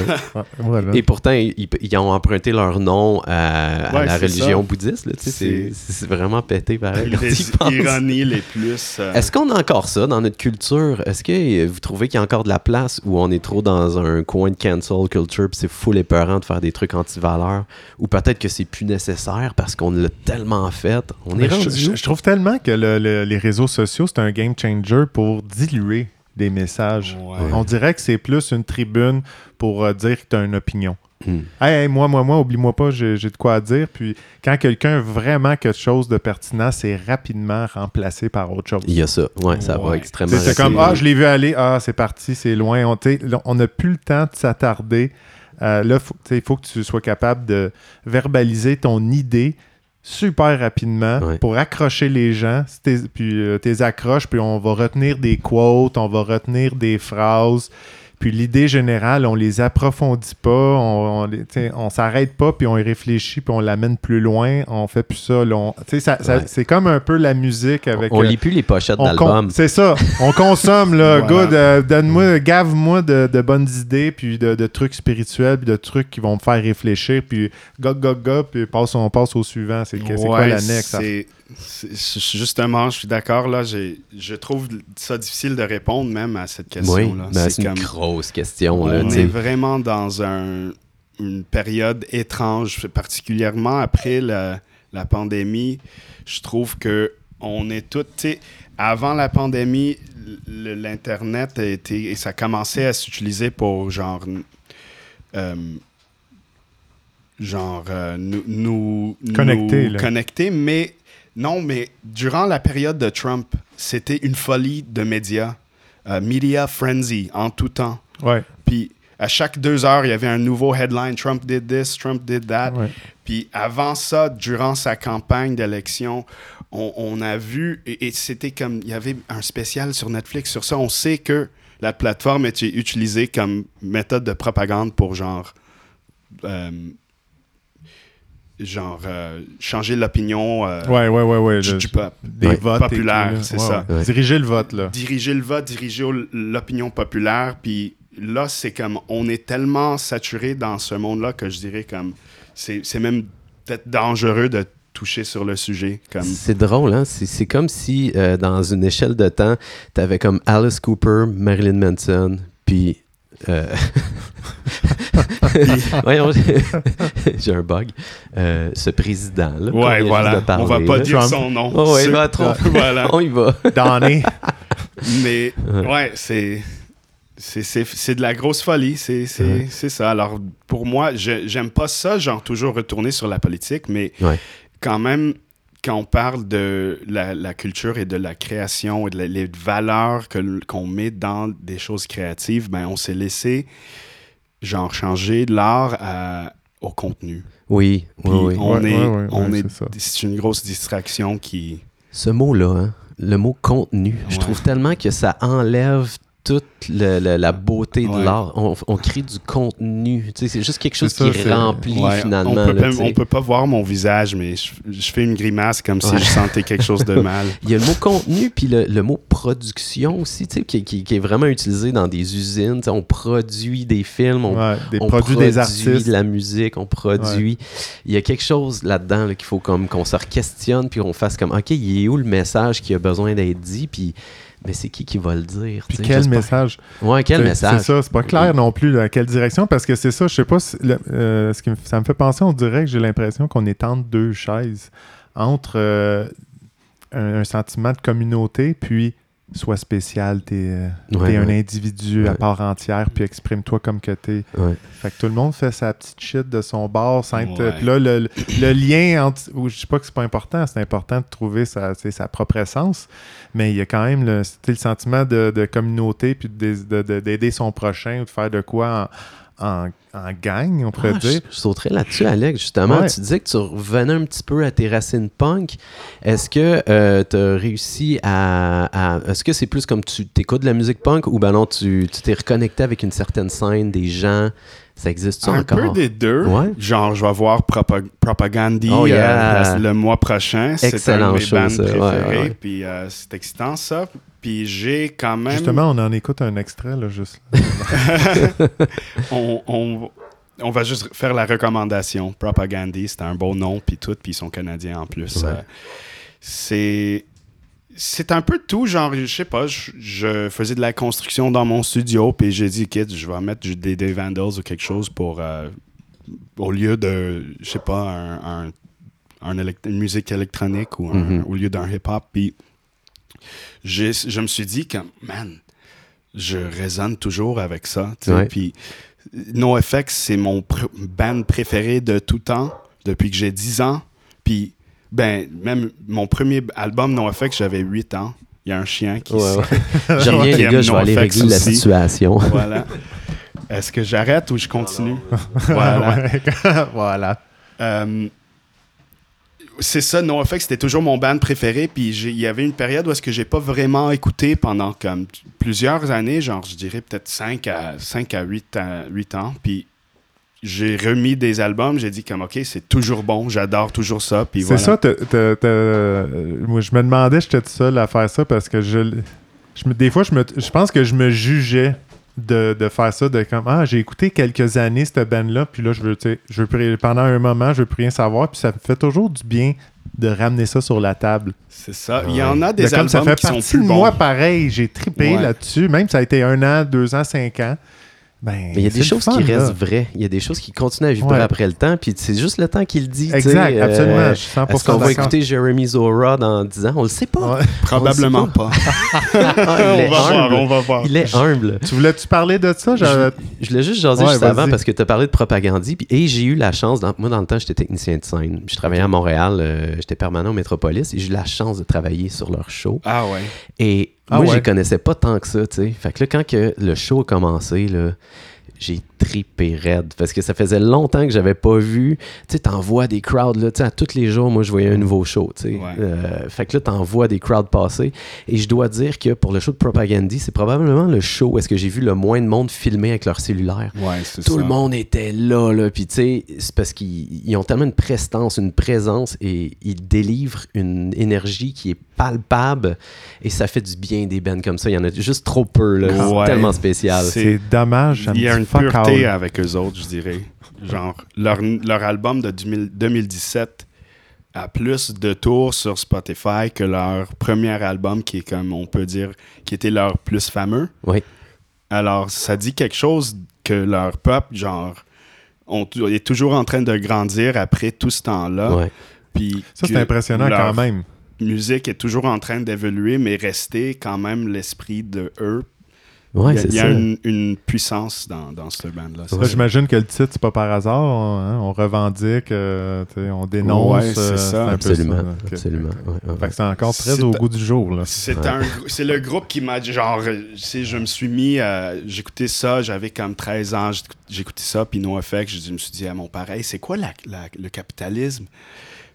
voilà. Et pourtant, ils, ils ont emprunté leur nom à, à Ouais, la religion ça. bouddhiste. là, tu sais, C'est- C'est c'est vraiment pété pareil. les ironies les plus. euh, Est-ce qu'on a encore ça dans notre culture? Est-ce que vous trouvez qu'il y a encore de la place où on est trop dans un coin de cancel culture puis c'est fou les parents de faire des trucs anti-valeurs? Ou peut-être que c'est plus nécessaire parce qu'on l'a tellement fait? On est je, rendu je- trouve tellement que le- le- les réseaux sociaux, c'est un game changer pour diluer des messages. Ouais. On dirait que c'est plus une tribune pour euh, dire que tu as une opinion. Hmm. Hey, hey, moi, moi, moi, oublie-moi pas, j'ai de quoi à dire. Puis quand quelqu'un a vraiment quelque chose de pertinent, c'est rapidement remplacé par autre chose. Il y a ça. Ouais, ça va extrêmement. C'est comme, ah, je l'ai vu aller, ah, c'est parti, c'est loin. On n'a plus le temps de s'attarder. Euh, là, faut- il faut que tu sois capable de verbaliser ton idée super rapidement Ouais. pour accrocher les gens. Puis euh, tes accroches, puis on va retenir des quotes, on va retenir des phrases. Puis l'idée générale, on les approfondit pas, on, on, on s'arrête pas, puis on y réfléchit, puis on l'amène plus loin. On fait plus ça. là, on- tu sais, ça, ça- Ouais. c'est comme un peu la musique avec. On euh, lit plus les pochettes on d'albums. C'est ça. On consomme, là. Voilà. Good. euh, Donne-moi, gave-moi de, de bonnes idées, puis de, de trucs spirituels, puis de trucs qui vont me faire réfléchir, puis go, go, go, puis passe, on passe au suivant. C'est c'est quoi Ouais, l'annexe? c'est- Justement, je suis d'accord. Là, j'ai- je trouve ça difficile de répondre même à cette oui, question-là. ben, c'est une comme- grosse question. Là, on tu sais. est vraiment dans un- une période étrange, particulièrement après la, la pandémie. Je trouve que on est tous, avant la pandémie, l'internet a été et ça commençait à s'utiliser pour genre euh, genre euh, nous, nous Connecter, nous connecter, mais non, mais durant la période de Trump, c'était une folie de médias, Euh, media frenzy en tout temps. Ouais. Puis à chaque deux heures, il y avait un nouveau headline. Trump did this, Trump did that. Ouais. Puis avant ça, durant sa campagne d'élection, on, on a vu, et, et c'était comme, il y avait un spécial sur Netflix sur ça. On sait que la plateforme était utilisée comme méthode de propagande pour genre, euh, genre euh, changer l'opinion euh, Ouais, ouais, ouais, ouais. du, le- du peuple. des Ouais. votes. et Populaire, tout, là. c'est Ouais, ça. ouais. Diriger le vote, là. diriger le vote, diriger l'opinion populaire. Puis là, c'est comme on est tellement saturé dans ce monde-là que je dirais comme c'est c'est même peut-être dangereux de toucher sur le sujet. Comme C'est drôle, hein? C'est c'est comme si, euh, dans une échelle de temps, t'avais comme Alice Cooper, Marilyn Manson, puis... euh, Voyons, j'ai- un bug. Euh, ce président-là. ouais, voilà. parler, on va pas là. dire Trump. son nom. Oh, ouais, Ce- va trop. voilà. On y va. Donné. Mais ouais, c'est. C'est, de la grosse folie, c'est, Ouais. ça. Alors, pour moi, j'aime pas ça, genre toujours retourner sur la politique, mais Ouais. quand même, quand on parle de la, la culture et de la création et de la- les valeurs que, qu'on met dans des choses créatives, ben, on s'est laissé, genre, changer de l'art à- au contenu. Oui, Puis oui, oui. on Ouais, est, ouais, ouais, on ouais, est, c'est une grosse distraction qui. Ce mot-là, hein, le mot contenu, je trouve tellement que ça enlève toute le- le- la beauté de l'art. On, on crée du contenu. C'est juste quelque chose ça, qui remplit Ouais, finalement. on, peut là, pas, on peut pas voir mon visage, mais je, je fais une grimace comme si je sentais quelque chose de mal. Il y a le mot contenu, puis le, le mot production aussi, qui, qui- qui est vraiment utilisé dans des usines. On produit des films, on, des on produits des artistes. de la musique, on produit. Il y a quelque chose là-dedans là, qu'il faut comme qu'on se questionne, puis qu'on fasse comme, OK, il est où le message qui a besoin d'être dit, puis mais c'est qui qui va le dire? Puis quel message? Ouais, quel message? C'est ça, c'est pas clair non plus dans quelle direction, parce que c'est ça, je sais pas, si le- euh, ce qui me- ça me fait penser, on dirait que j'ai l'impression qu'on est entre deux chaises, entre euh, un, un sentiment de communauté, puis sois spécial, t'es euh, Ouais, un ouais. individu à part entière, puis exprime-toi comme que t'es. Ouais. Fait que tout le monde fait sa petite shit de son bord, sans être- Ouais. Puis là, le, le lien entre. ou Je dis pas que c'est pas important, c'est important de trouver sa, sa propre essence, mais il y a quand même le, le sentiment de, de communauté, puis de- de- de- d'aider son prochain ou de faire de quoi en, en, en gang, on pourrait Ah, je, dire. je sauterais là-dessus, Alex. Justement, Ouais. tu disais que tu revenais un petit peu à tes racines punk. Est-ce que tu as réussi à. à- Est-ce que c'est plus comme tu écoutes de la musique punk ou ben non, tu t'es reconnecté avec une certaine scène, des gens? Ça existe-tu Un encore? peu des deux. Ouais. Genre, je vais voir Propa- Propagandhi Oh, euh, yeah. le mois prochain. C'est un Excellent de mes ouais. Puis euh, c'est excitant, ça. Puis j'ai quand même... Justement, on en écoute un extrait, là, juste. on, on- on va juste faire la recommandation. Propagandhi, c'est un beau nom, puis tout, puis ils sont canadiens en plus. Ouais. Euh, c'est c'est un peu tout, genre, je sais pas, je, je faisais de la construction dans mon studio, puis j'ai dit, kid, je vais mettre du- des, des Vandals ou quelque chose pour, euh, au lieu de, je sais pas, un, un- un élect- une musique électronique ou un- Mhm. au lieu d'un hip-hop, puis je me suis dit que, man, je résonne toujours avec ça, puis NoFX, c'est mon pr- band préféré de tout temps, depuis que j'ai 10 ans, puis ben, même mon premier album NoFX, j'avais 8 ans. Il y a un chien qui... Ouais, ouais. Je reviens, qui les gars, je vais aller régler la situation. Voilà. Est-ce que j'arrête ou je continue? voilà. Euh, c'est ça, NoFX, c'était toujours mon band préféré. Puis il y avait une période où est-ce que j'ai pas vraiment écouté pendant comme plusieurs années, genre je dirais peut-être 5 à, 5 à 8, à 8 ans. Puis j'ai remis des albums, j'ai dit comme ok, c'est toujours bon, j'adore toujours ça. Puis C'est voilà. ça, t'as- t'as- euh, moi je me demandais, j'étais tout seul à faire ça parce que je, je des fois, je, me, je pense que je me jugeais de, de faire ça, de comme, ah, j'ai écouté quelques années cette band-là, puis là, je veux, tu sais, je veux pendant un moment, je veux plus rien savoir, puis ça me fait toujours du bien de ramener ça sur la table. C'est ça. Il y en a De des comme albums ça fait qui sont partie plus de bons. moi pareil, j'ai trippé Ouais. là-dessus, même ça a été un an, deux ans, cinq ans. Ben, Mais il y a des choses fun, qui là. restent vraies. Il y a des choses qui continuent à vibrer Ouais. après le temps, puis c'est juste le temps qui le dit. Exact, euh, absolument, je 100% Est-ce qu'on va écouter Jeremy Zora dans 10 ans? On le sait pas. Ouais. Probablement pas. Ah, il, est on va voir, humble. on va voir. il est humble. Tu voulais-tu parler de ça? J'avais- Je voulais juste jaser Ouais, juste avant parce que tu as parlé de propagandie. puis- Et j'ai eu la chance, dans- moi dans le temps, j'étais technicien de scène. Je travaillais à Montréal, euh, j'étais permanent au Métropolis et j'ai eu la chance de travailler sur leur show. Ah ouais. Et Ah moi, ouais. les connaissais pas tant que ça, tu sais. Fait que là, quand que le show a commencé, là, j'ai tripé raide parce que ça faisait longtemps que j'avais pas vu. Tu sais, t'envoies des crowds, là, tu sais, à tous les jours, moi, je voyais un nouveau show, tu sais. Ouais. Euh, fait que là, t'envoies des crowds passer. Et je dois dire que pour le show de Propagandhi, c'est probablement le show où est-ce que j'ai vu le moins de monde filmer avec leur cellulaire. Ouais, c'est Tout ça. le monde était là, là. Puis, tu sais, c'est parce qu'ils ils ont tellement une prestance, une présence et ils délivrent une énergie qui est palpable et ça fait du bien des bands comme ça. Il y en a juste trop peu, là. C'est tellement spécial. C'est- dommage. Il y a une pureté avec eux autres, je dirais. Genre, leur, leur album de 2000 2017 a plus de tours sur Spotify que leur premier album, qui est comme, on peut dire, qui était leur plus fameux. Oui. Alors, ça dit quelque chose que leur pop, genre, on, est toujours en train de grandir après tout ce temps-là. Ouais. Puis Ça, c'est impressionnant quand même. musique est toujours en train d'évoluer, mais rester quand même l'esprit de eux. Ouais, il y a, c'est il y a ça. une, une puissance dans, dans ce band-là. J'imagine que le titre, c'est pas par hasard. hein, On revendique, euh, on dénonce. Ouais, c'est euh, ça. un peu Absolument. Ouais, c'est encore très au goût du jour. Là. C'est le groupe qui m'a dit genre euh, je me suis mis euh, j'écoutais ça j'avais comme 13 ans j'écout- j'écoutais ça puis NoFX je me suis dit à mon père hey, c'est quoi la- la- le capitalisme?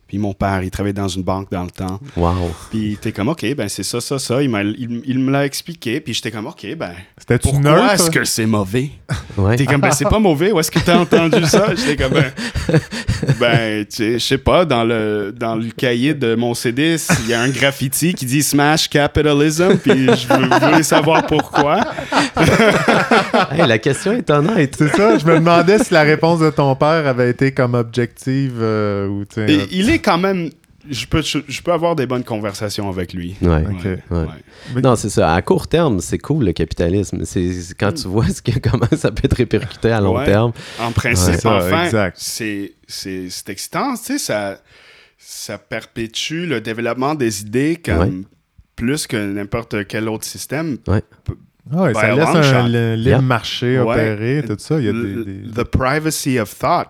Puis mon père il travaillait dans une banque dans le temps Wow. puis t'es comme ok ben c'est ça ça ça il, m'a- il, il me l'a expliqué puis j'étais comme ok ben C'était-tu pourquoi neutre? est-ce que c'est mauvais? Ouais. T'es comme, ben, c'est pas mauvais. Où est-ce que t'as entendu ça? J'étais comme, ben, ben, tu sais, je sais pas, dans le, dans le cahier de mon CD, il y a un graffiti qui dit Smash Capitalism, puis je voulais savoir pourquoi. Hey, la question est honnête. C'est ça, je me demandais si la réponse de ton père avait été comme objective euh, ou tu sais, il est quand même, je peux, je, je peux avoir des bonnes conversations avec lui. Ouais. Non, c'est ça. À court terme, c'est cool le capitalisme. C'est quand tu vois ce que, comment ça peut être répercuté à long Ouais. terme. En principe, Ouais, ça, enfin, c'est excitant, tu sais, ça, ça perpétue le développement des idées comme Ouais. plus que n'importe quel autre système. Ah ouais, ça by a laisse un libre Yeah. marché Ouais. opérer, tout ça. Il y a des, L- des- The privacy of thought,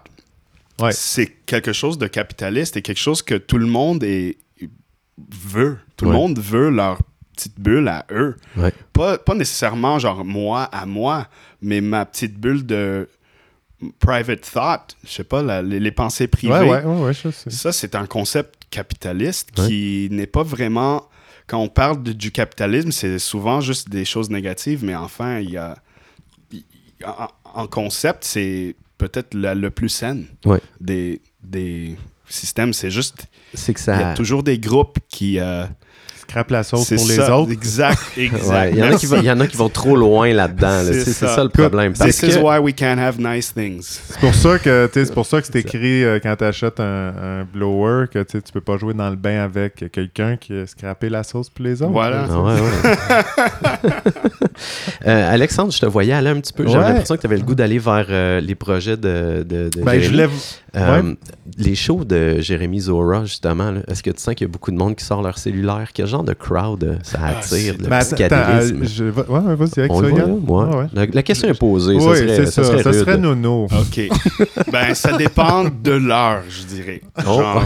Ouais. c'est quelque chose de capitaliste et quelque chose que tout le monde est, veut. Tout Ouais. le monde veut leur petite bulle à eux. Ouais. Pas, pas nécessairement genre moi à moi, mais ma petite bulle de private thought. Je sais pas, la- les, les pensées privées. Ouais, ouais, ouais, ouais, je sais. Ça, c'est un concept capitaliste qui n'est pas vraiment. Quand on parle de- du capitalisme, c'est souvent juste des choses négatives, mais enfin, il y a. en concept, c'est peut-être la- le plus sain Ouais. des, des systèmes. C'est juste. C'est que Il y a toujours des groupes qui. euh, Scrape la sauce pour les autres. Exact, exact. Ouais, il, y en a qui, Merci. vont- il y en a qui vont trop loin là-dedans. là. C'est ça. ça le problème. Parce This is que, why we can't have nice things. C'est pour ça que c'est pour ça que c'est écrit euh, quand tu achètes un, un blower que tu tu peux pas jouer dans le bain avec quelqu'un qui a scrappé la sauce pour les autres. Voilà. Ah ouais, ouais. Euh, Alexandre, je te voyais aller un petit peu. J'avais Ouais. l'impression que tu avais le goût d'aller vers euh, les projets de, de, de Ben, je voulais Euh, ouais. Les shows de Jérémy Zora, justement, est-ce que tu sens qu'il y a beaucoup de monde qui sort leur cellulaire? Quel genre de crowd euh, ça Ah, attire, c'est- le Ben, attends, psychédélisme? attends, euh, je- va- ouais, ouais, vas-y avec On ça, le voit? Ouais. La, la question est posée. Oui, ça serait, c'est ça. serait Ça serait rude. nono. OK. ben, ça dépend de l'heure, je dirais. Oh. Genre,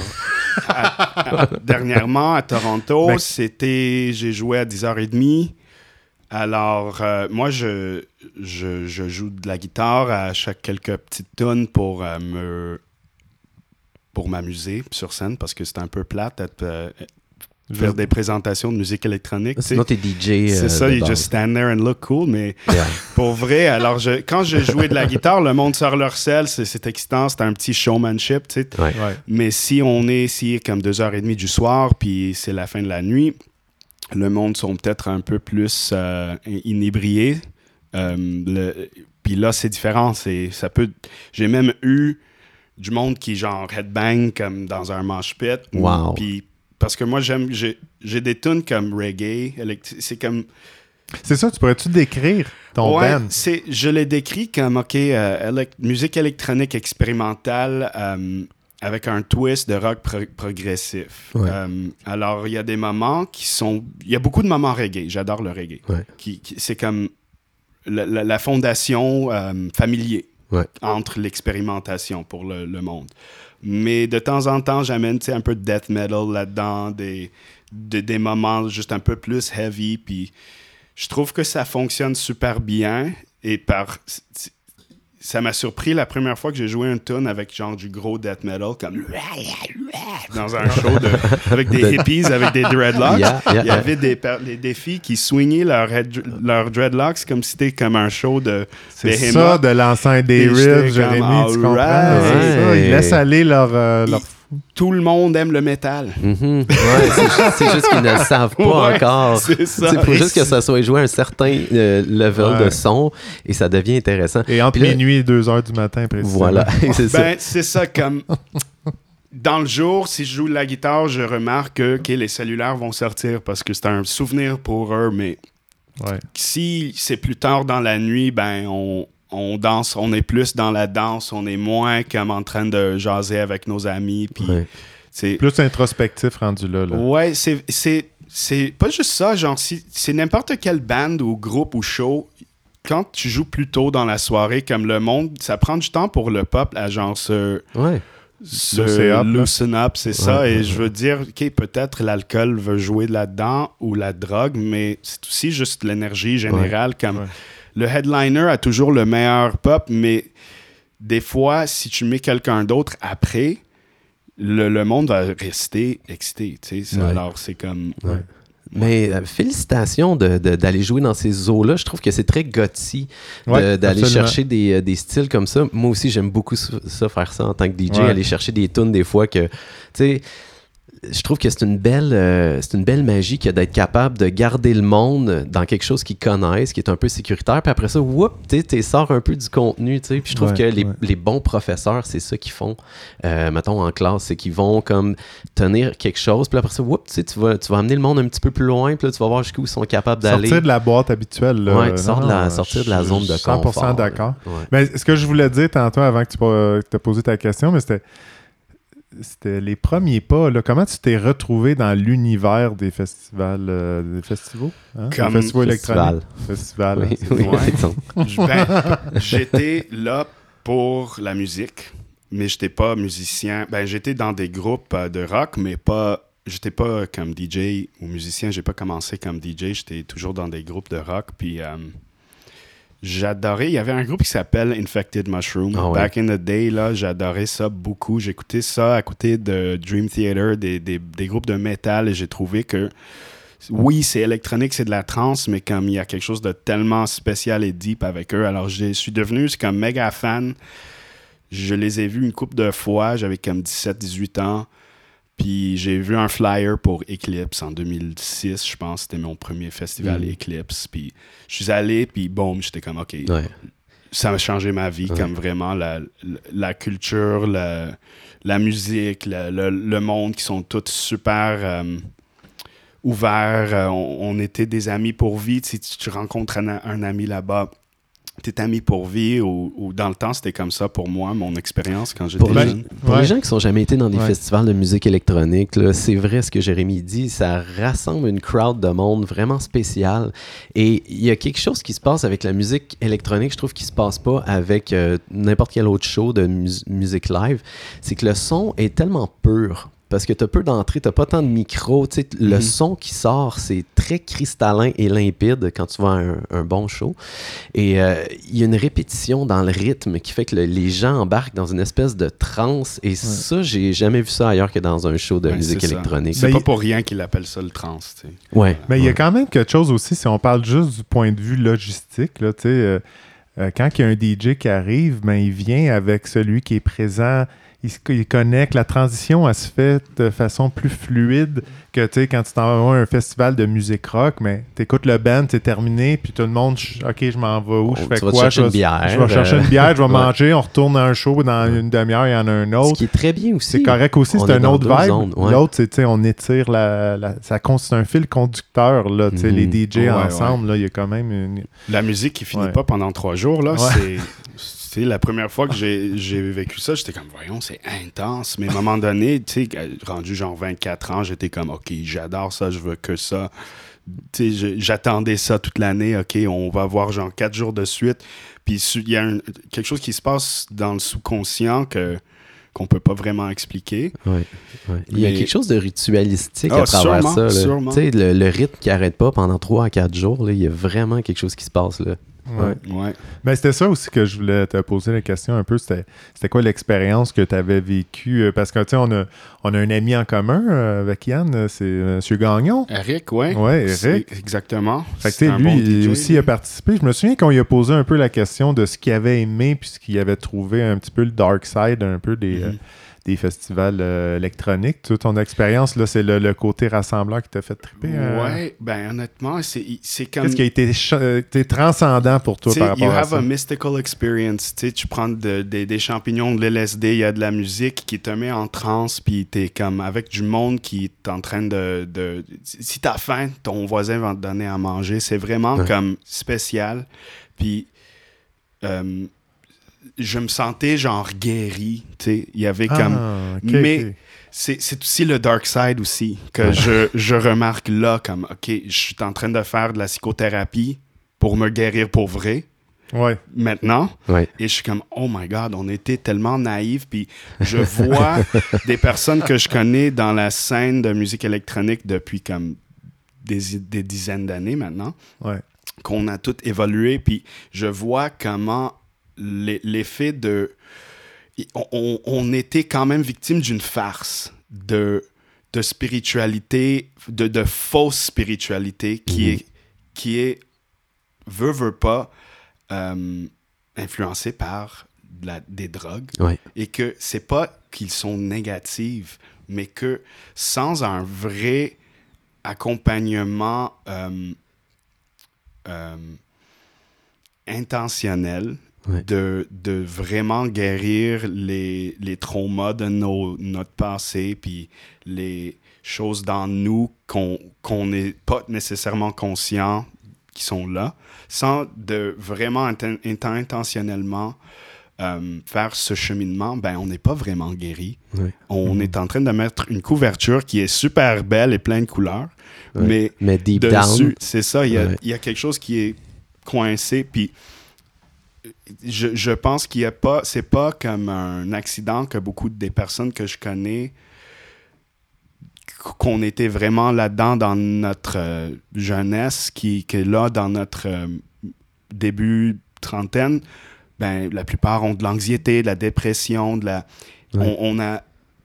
à- à- dernièrement, à Toronto, Ben- c'était... J'ai joué à 10h30. Alors, euh, moi, je, je, je joue de la guitare à chaque quelques petites tonnes pour euh, me pour m'amuser sur scène parce que c'est un peu plate d'être, euh, faire des présentations de musique électronique. tu sais. Sinon, t'es DJ. euh, C'est ça, de you just stand there and look cool, mais Yeah. pour vrai, alors je, quand je jouais de la guitare, le monde sort leur sel, c'est excitant, c'est un petit showmanship, tu sais. Ouais. Ouais. Mais si on est ici comme 2h30 du soir, puis c'est la fin de la nuit, le monde sont peut-être un peu plus euh, inébriés. Euh, puis là, c'est différent. C'est, ça peut, j'ai même eu du monde qui, genre, headbang comme dans un mosh pit. Wow. Puis, parce que moi, j'aime, j'ai, des tunes comme reggae. C'est comme, C'est ça, tu pourrais-tu décrire ton Ouais, band? je l'ai décrit comme, OK, euh, musique électronique expérimentale euh, avec un twist de rock pro- progressif. Ouais. Euh, alors, il y a des moments qui sont... Il y a beaucoup de moments reggae. J'adore le reggae. Ouais. Qui, qui- c'est comme la, la- la fondation familier Entre l'expérimentation pour le, monde. Mais de temps en temps, j'amène un peu de death metal là-dedans, des, de- des moments juste un peu plus heavy. Puis je trouve que ça fonctionne super bien. Et par. Ça m'a surpris la première fois que j'ai joué un tune avec genre du gros death metal, comme dans un show de- avec des De- hippies, avec des dreadlocks. Yeah, yeah, Il y avait des, des, des filles qui swingaient leurs dreadlocks comme si c'était comme un show de C'est ça de l'ensemble des riffs, Jérémy, tu comprends? C'est ça, ils laissent aller leur... euh, leur- Tout le monde aime le métal. Mhm. Ouais, c'est ju- c'est juste qu'ils ne le savent pas Ouais, encore. c'est ça. Il faut juste que ça soit joué à un certain euh, level Ouais. de son et ça devient intéressant. Et entre Puis là- minuit et 2 heures du matin, précisément. Voilà, c'est ça. Ben, c'est ça, comme. Dans le jour, si je joue de la guitare, je remarque que les cellulaires vont sortir parce que c'est un souvenir pour eux, mais Ouais. si c'est plus tard dans la nuit, ben on, on danse, on est plus dans la danse, on est moins comme en train de jaser avec nos amis. Puis Ouais. c'est Plus introspectif rendu là. là. Ouais, c'est, c'est, c'est pas juste ça. Genre, si, c'est n'importe quelle band ou groupe ou show, quand tu joues plus tôt dans la soirée, comme le monde, ça prend du temps pour le pop à genre se, Ouais. se Loosen up, là. loosen up, c'est ça. Ouais, et ouais, je veux dire, OK, peut-être l'alcool veut jouer là-dedans ou la drogue, mais c'est aussi juste l'énergie générale. Comme Ouais. Le headliner a toujours le meilleur pop, mais des fois, si tu mets quelqu'un d'autre après, le, le monde va rester excité. tu sais. Ouais. Alors, c'est comme. Ouais. Mais euh, félicitations de- de- d'aller jouer dans ces eaux-là. Je trouve que c'est très de- Ouais, d'aller chercher des, euh, des styles comme ça. Moi aussi, j'aime beaucoup ça, ça, faire ça en tant que DJ, Ouais. aller chercher des tunes des fois que, tu sais, je trouve que c'est une belle, euh, c'est une belle magie que d'être capable de garder le monde dans quelque chose qu'ils connaissent, qui est un peu sécuritaire. Puis après ça, whoop, tu sors un peu du contenu, tu sais. Puis je trouve Ouais, que les, ouais. les bons professeurs, c'est ça qu'ils font, euh, mettons en classe, c'est qu'ils vont comme tenir quelque chose. Puis après ça, whoop, tu vas, tu vas amener le monde un petit peu plus loin. Puis là, tu vas voir jusqu'où ils sont capables d'aller. Sortir de la boîte habituelle. Là. Ouais, sors de la- sortir de la zone de 100% confort, là. d'accord. Ouais. Mais ce que je voulais dire tantôt avant que tu aies posé ta question, mais c'était c'était les premiers pas. Là. Comment tu t'es retrouvé dans l'univers des festivals, euh, des festivals, hein? Des Comme festivals festival. Oui, hein, oui, ben, j'étais là pour la musique, mais j'étais pas musicien. Ben, j'étais dans des groupes euh, de rock, mais pas. J'étais pas comme DJ ou musicien. J'ai pas commencé comme DJ. J'étais toujours dans des groupes de rock. Puis euh, j'adorais. Il y avait un groupe qui s'appelle Infected Mushroom. Ah ouais. Back in the day, là, j'adorais ça beaucoup. J'écoutais ça à côté de Dream Theater, des, des, des groupes de métal, et j'ai trouvé que oui, c'est électronique, c'est de la trance, mais comme il y a quelque chose de tellement spécial et deep avec eux. Alors, je suis devenu comme méga fan. Je les ai vus une couple de fois. J'avais comme 17-18 ans. Puis j'ai vu un flyer pour Eclipse en 2006, je pense. C'était mon premier festival Mhm. Eclipse. Puis je suis allé, puis boum, j'étais comme, OK, Ouais. ça a changé ma vie, Ouais. comme vraiment la, la culture, la, la musique, le, monde qui sont tous super euh, ouverts. Euh, on, on était des amis pour vie. Si tu, tu rencontres un, un ami là-bas, t'es ami pour vie. Ou, ou dans le temps, c'était comme ça pour moi, mon expérience quand j'étais Ben, les, jeune. pour ouais. les gens qui sont jamais été dans des Ouais. festivals de musique électronique, là, c'est vrai ce que Jérémy dit, ça rassemble une crowd de monde vraiment spéciale. Et il y a quelque chose qui se passe avec la musique électronique, je trouve, qui se passe pas avec euh, n'importe quel autre show de mus- musique live. C'est que le son est tellement pur. Parce que tu as peu d'entrée, tu pas tant de micro. tu sais, Le Mhm. son qui sort, c'est très cristallin et limpide quand tu vas à un, un bon show. Et euh, il y a une répétition dans le rythme qui fait que le- les gens embarquent dans une espèce de transe. Et ça, j'ai jamais vu ça ailleurs que dans un show de Ouais, musique électronique. C'est pas pour rien qu'il appelle ça le trans. tu sais. Ouais. Mais il y a ouais. quand même quelque chose aussi, si on parle juste du point de vue logistique, là, tu sais, euh, euh, quand il y a un DJ qui arrive, ben, il vient avec celui qui est présent, il, se- il connecte, la transition, elle se fait de façon plus fluide que, tu sais, quand tu t'en vas à un festival de musique rock, mais t'écoutes le band, c'est terminé, puis tout le monde, je- OK, je m'en vais où, je Oh, fais tu vas quoi? chercher je une bière, Je vais chercher une bière, je vais ouais. manger, on retourne à un show, dans une demi-heure, il y en a un Ce autre. qui est très bien aussi. C'est correct aussi, c'est est un autre vibe. ouais. L'autre, c'est, tu sais, on étire la. la- ça c'est un fil conducteur, là, tu sais, Mhm. les DJ Ouais, ensemble, là, il y a quand même une. La musique qui finit Ouais. pas pendant trois jours, là, Ouais. c'est. C'est la première fois que j'ai vécu ça, j'étais comme, voyons, c'est intense. Mais à un moment donné, tu sais, rendu genre 24 ans, j'étais comme, OK, j'adore ça, je veux que ça. Tu sais, je- j'attendais ça toute l'année, OK, on va voir genre quatre jours de suite. Puis il y a un- quelque chose qui se passe dans le sous-conscient que qu'on peut pas vraiment expliquer. Il y a Mais- quelque chose de ritualistique Ah, à travers sûrement, ça. là. sûrement. Le, le rythme qui arrête pas pendant 3 à 4 jours, là, il y a vraiment quelque chose qui se passe là. Ouais. C'était ça aussi que je voulais te poser la question un peu. C'était, c'était quoi l'expérience que tu avais vécue? Euh, Parce que, tu sais, on a, on a un ami en commun euh, avec Yann, euh, c'est M. Gagnon. Eric, ouais. Ouais, C'est- Eric. Exactement. Fait que, un lui, bon il DJ. aussi a participé. Je me souviens qu'on lui a posé un peu la question de ce qu'il avait aimé puis ce qu'il avait trouvé un petit peu le dark side un peu des, Mhm. euh, des festivals euh, électroniques. Toute ton expérience, là, c'est le, le côté rassembleur qui t'a fait triper. euh? Ouais, ben honnêtement, c'est c'est comme. Qu'est-ce qui a été, transcendant pour toi Tu par sais, you rapport à have ça? a mystical experience. Tu sais, tu prends de- des- des champignons, de l'LSD, il y a de la musique qui te met en transe, puis t'es comme avec du monde qui est en train de... de si t'as faim, ton voisin va te donner à manger. C'est vraiment Ouais. comme spécial. Puis euh, je me sentais genre guéri. Tu sais, il y avait comme... Ah, ok, mais- ok. C'est c'est aussi le dark side aussi que je, je remarque là, comme, OK, je suis en train de faire de la psychothérapie pour me guérir pour vrai. Ouais. maintenant. Ouais. Et je suis comme, oh my God, on était tellement naïfs. Puis je vois des personnes que je connais dans la scène de musique électronique depuis comme des, des dizaines d'années maintenant, Ouais. qu'on a tout évolué. Puis je vois comment l'effet de. On, on- était quand même victime d'une farce de, de spiritualité, de, de fausse spiritualité qui, Mhm. est, qui est, veut, veut pas, euh, influencée par la- des drogues Ouais. et que c'est pas qu'ils sont négatives, mais que sans un vrai accompagnement euh, euh, intentionnel Ouais. de, de vraiment guérir les, les traumas de nos, notre passé, puis les choses dans nous qu'on qu'on n'est pas nécessairement conscient qui sont là, sans de vraiment inten- inten- intentionnellement euh, faire ce cheminement, ben on n'est pas vraiment guéri. On est en train de mettre une couverture qui est super belle et pleine de couleurs, mais Mais deep dessus, down, c'est ça, il y, a, y a quelque chose qui est coincé, puis je, je pense qu'il y a pas, c'est pas comme un accident que beaucoup des personnes que je connais, qu'on était vraiment là-dedans dans notre euh, jeunesse, qui, est là dans notre euh, début trentaine, ben, la plupart ont de l'anxiété, de la dépression, de la... Ouais. On n'a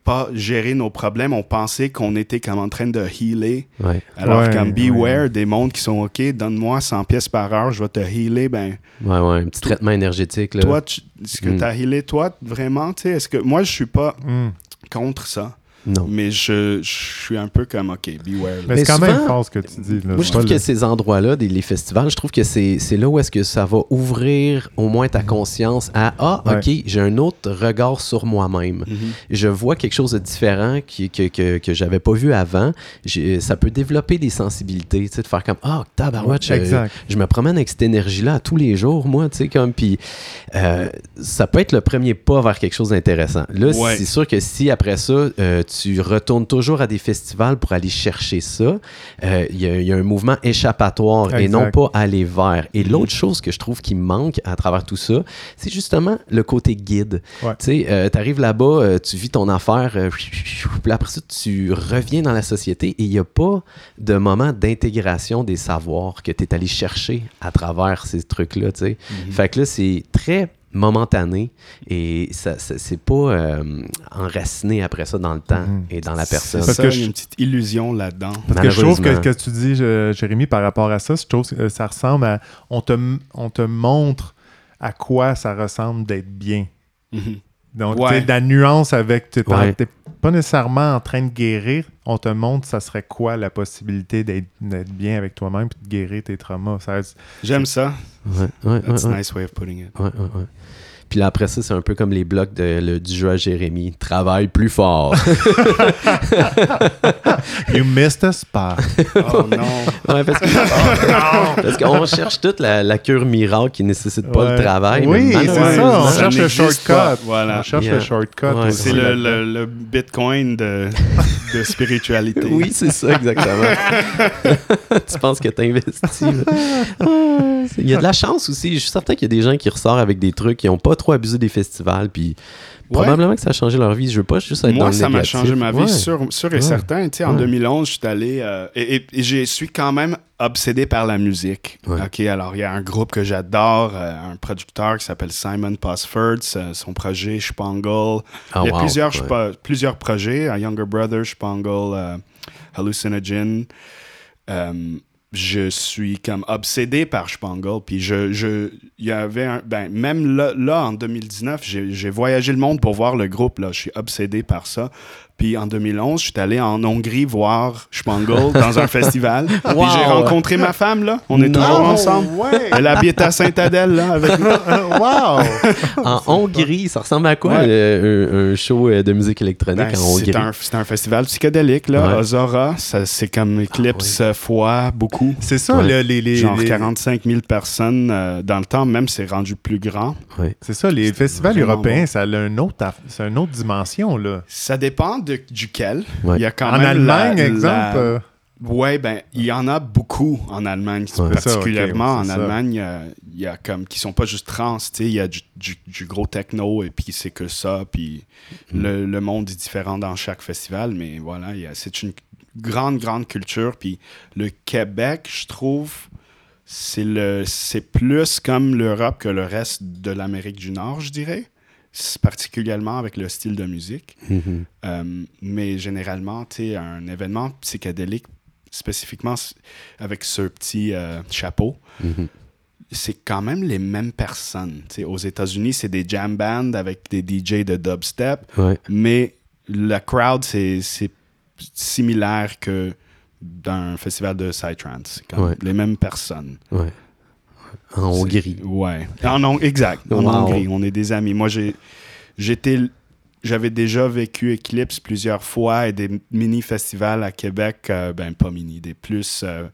pas géré nos problèmes, on pensait qu'on était comme en train de healer. ouais. Alors, Ouais, comme beware ouais. des mondes qui sont OK, donne-moi 100 pièces par heure, je vais te healer. Ben, Ouais, ouais, un petit traitement énergétique. Là. toi, tu- est-ce que Mm. tu as healé, toi, vraiment? tu sais, Est-ce que moi, je suis pas Hmm. contre ça, non. mais je, je suis un peu comme OK, beware. Mais, Mais c'est quand même fort ce que tu dis. Là. Moi, je trouve pas que le- ces endroits-là, des, les festivals, je trouve que c'est c'est là où est-ce que ça va ouvrir au moins ta conscience à Ah, Ouais. OK, j'ai un autre regard sur moi-même. Mhm. Je vois quelque chose de différent qui, que, que, que j'avais pas vu avant. J'ai- Ça peut développer des sensibilités, tu sais, de faire comme Ah, tabarouette, je, je me promène avec cette énergie-là à tous les jours, moi, tu sais, comme, puis euh, ça peut être le premier pas vers quelque chose d'intéressant. Là, Ouais. c'est sûr que si après ça, euh, tu retournes toujours à des festivals pour aller chercher ça, euh, il y, a- il y a un mouvement échappatoire et non pas aller vers. Et l'autre chose que je trouve qui manque à travers tout ça, c'est justement le côté guide. Ouais. Tu sais, euh, t'arrives là-bas, euh, tu vis ton affaire, puis après ça, tu reviens dans la société et il n'y a pas de moment d'intégration des savoirs que tu es allé chercher à travers ces trucs-là, tu sais. Mhm. Fait que là, c'est très momentané et ça, ça- c'est pas euh, enraciné après ça dans le temps Mhm. et dans la C'est personne. Parce ça, que il y a je- une petite illusion là-dedans. Parce que je trouve que, Malheureusement. que tu dis, je- Jérémy, par rapport à ça, je trouve que ça ressemble à. On te, on te montre à quoi ça ressemble d'être bien. Mhm. Donc, Ouais. tu sais, la nuance avec. Tu Ouais. Pas nécessairement en train de guérir. On te montre ça serait quoi la possibilité d'être bien avec toi-même et de guérir tes traumas? Ça, J'aime ça. Ouais, ouais, ouais, That's a ouais. nice way of putting it. Puis là, après ça, c'est un peu comme les blocs de, le- du jeu à Jérémy. Travaille plus fort. you missed a spot. Oh non. Ouais, parce que- parce qu'on cherche toute la, la cure miracle qui nécessite pas Ouais. le travail. Oui, c'est ça. On cherche le n'existe shortcut. Voilà. On cherche Yeah. le shortcut. Ouais, C'est le, le, le bitcoin de, de spiritualité. Oui, c'est ça, exactement. tu penses que tu investis. Il y a de la chance aussi. Je suis certain qu'il y a des gens qui ressortent avec des trucs qui n'ont pas trop abusé des festivals. Puis Ouais. probablement que ça a changé leur vie. Je veux pas juste être dans Moi, le ça m'a changé ma vie, Ouais. sûr, sûr et Ouais. certain. Tu sais, en Ouais. 2011, je suis allé... euh, et et- et je suis quand même obsédé par la musique. OK, alors il y a un groupe que j'adore, euh, un producteur qui s'appelle Simon Posford, son projet Spangle. Ah, il y a wow. plusieurs, plusieurs projets, un Younger Brother, Spangle, euh, Hallucinogen. Je suis comme obsédé par Spangle. Puis je, je, y avait un, ben, même là, là, en 2019, j'ai j'ai voyagé le monde pour voir le groupe. Là. Je suis obsédé par ça. Puis en 2011, je suis allé en Hongrie voir Spangle dans un festival. Puis Wow. j'ai rencontré ma femme, là. On est Non. toujours ensemble. ouais. Elle habite à Sainte-Adèle, là, avec nous. wow! En Hongrie, ça ressemble à quoi Ouais. euh, un, un show euh, de musique électronique Ben, en Hongrie? c'est un, un festival psychédélique, là. Ouais. Ozora, ça, c'est comme Eclipse euh, fois beaucoup. C'est ça, Ouais. le- les, les, Genre les- 45 000 personnes euh, dans le temps, même c'est rendu plus grand. Ouais. C'est ça, les festivals européens, bon. ça a une autre, une autre dimension, là. Ça dépend de, duquel. Ouais. Il y a quand en même Allemagne, la- exemple. la- euh, Ouais, ben, il y en a beaucoup en Allemagne, Ouais. particulièrement ça, en. Allemagne. Il y a comme qui sont pas juste trans, tu sais, il y a du, du- du gros techno et puis c'est que ça, puis Mm. le, le monde est différent dans chaque festival, mais voilà, c'est une grande, grande culture. Puis le Québec, je trouve, c'est le, c'est plus comme l'Europe que le reste de l'Amérique du Nord, je dirais, particulièrement avec le style de musique. Mhm. Euh, mais généralement, tu un événement psychédélique, spécifiquement avec ce petit euh, chapeau, Mhm. c'est quand même les mêmes personnes. Aux États-Unis, c'est des jam bands avec des DJ de dubstep, Ouais. mais la crowd, c'est similaire que d'un festival de psytrance. C'est Ouais. les mêmes personnes. Ouais. En Hongrie. Ouais. En exact. En Wow. Hongrie, on est des amis. Moi, j'ai, j'étais, j'avais déjà vécu Eclipse plusieurs fois et des mini-festivals à Québec, euh, ben pas mini, des plus, euh,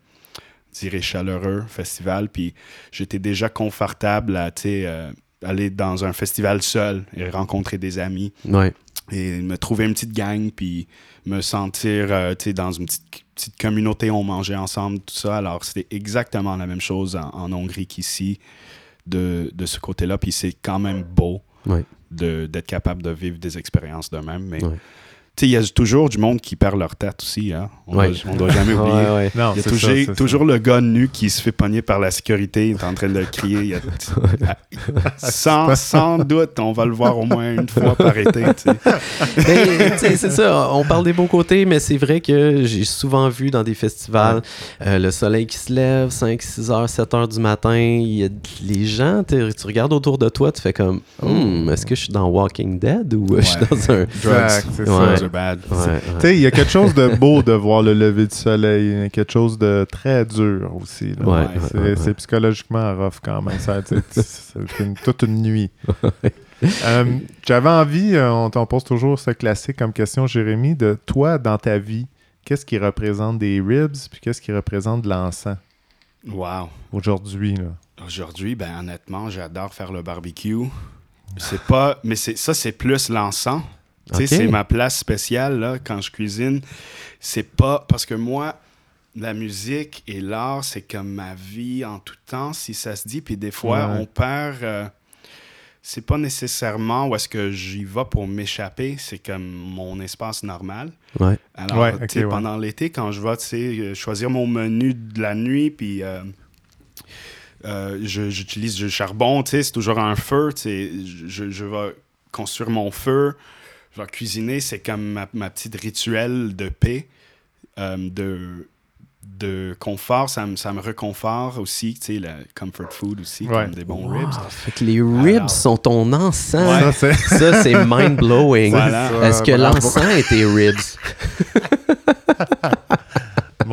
je dirais, chaleureux festivals. Puis j'étais déjà confortable à, tu sais, euh, aller dans un festival seul et rencontrer des amis Ouais. et me trouver une petite gang, puis me sentir euh, tu sais, dans une petite, petite communauté, on mangeait ensemble, tout ça. Alors, c'était exactement la même chose en, en Hongrie qu'ici, de, de ce côté-là. Puis c'est quand même beau d'être capable de vivre des expériences de même. Mais. Tu sais, il y a toujours du monde qui perd leur tête aussi. Hein? On Ouais. doit, on doit jamais oublier. Ouais, ouais. Non, Il y a toujours, ça, toujours le gars nu qui se fait pogner par la sécurité, il est en train de crier. Il y a- sans, sans doute, on va le voir au moins une fois par été. sais, c'est ça, on parle des beaux côtés, mais c'est vrai que j'ai souvent vu dans des festivals euh, le soleil qui se lève, 5, 6 heures, 7 heures du matin. Il y a les gens, tu regardes autour de toi, tu fais comme Hmm, est-ce que je suis dans Walking Dead ou je suis dans un. Exact, c'est Ouais. ça. Drugs are bad. Ouais, ouais. Tu sais, il y a quelque chose de beau de voir le lever du soleil. Il y a quelque chose de très dur aussi. là. Ouais, Ouais, c'est, ouais, ouais. c'est psychologiquement rough quand même. C'est une- toute une nuit. Euh, j'avais envie, euh, on t'en pose toujours ce classique comme question, Jérémy, de toi, dans ta vie, qu'est-ce qui représente des ribs puis qu'est-ce qui représente de l'encens? Wow. aujourd'hui? Là? Aujourd'hui, ben honnêtement, j'adore faire le barbecue. C'est pas, mais c'est ça, c'est plus l'encens. C'est ma place spéciale là quand je cuisine. C'est pas parce que moi, la musique et l'art, c'est comme ma vie en tout temps, si ça se dit. Puis des fois, Ouais. on perd. euh, c'est pas nécessairement où est-ce que j'y vais pour m'échapper. C'est comme mon espace normal. Ouais. Alors, Ouais, tu ok, sais, ouais. pendant l'été, quand je vais tu sais, euh, choisir mon menu de la nuit, puis euh, euh, je- j'utilise du charbon, tu sais, c'est toujours un feu, tu sais, je, je vais construire mon feu, je vais cuisiner, c'est comme ma, ma petite rituel de paix, euh, de, de confort, ça me, ça me reconfort aussi, tu sais, la comfort food aussi, Ouais. comme des bons Wow. ribs. Fait que les ribs Alors- sont ton encens. Ça, c'est... Ça, c'est mind-blowing. Voilà. Est-ce que l'encens est tes ribs?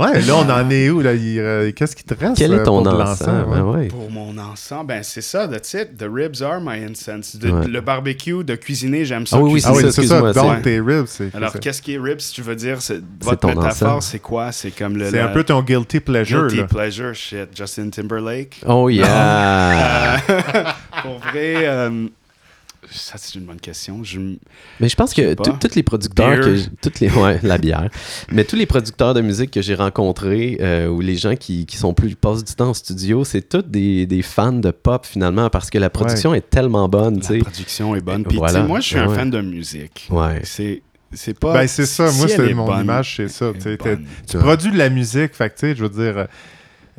Ouais, là, on en est où? Là? Il, euh, qu'est-ce qui te reste? Quel euh, est ton pour l'encens, ouais? Ben ouais. Pour mon encens, ben c'est ça, that's it. The ribs are my incense. De- Ouais. Le barbecue, de cuisiner, j'aime ça. Ah oui, oui, cuisiner. Ah oui, ça, c'est ça. excuse-moi, Donc, c'est- tes ribs, c'est... Alors, c'est- qu'est-ce qui est ribs, tu veux dire? Votre métaphore, c'est quoi? C'est comme le. c'est la- un peu ton guilty pleasure. Guilty là. pleasure, shit. Justin Timberlake? Oh yeah! Pour vrai, euh, ça c'est une bonne question. Je... Mais je pense Je que tous les producteurs, Beer. que toutes les, ouais, la bière, mais tous les producteurs de musique que j'ai rencontrés euh, ou les gens qui, qui sont plus passent du temps en studio, c'est tous des, des fans de pop finalement parce que la production est tellement bonne. La production est bonne. Puis, Voilà. tu sais, moi, je suis un fan de musique. Ouais. C'est, c'est pas. Ben, c'est ça. si Moi, c'est est mon bonne, image, c'est ça. Tu produis de la musique, fait que, tu sais, je veux dire,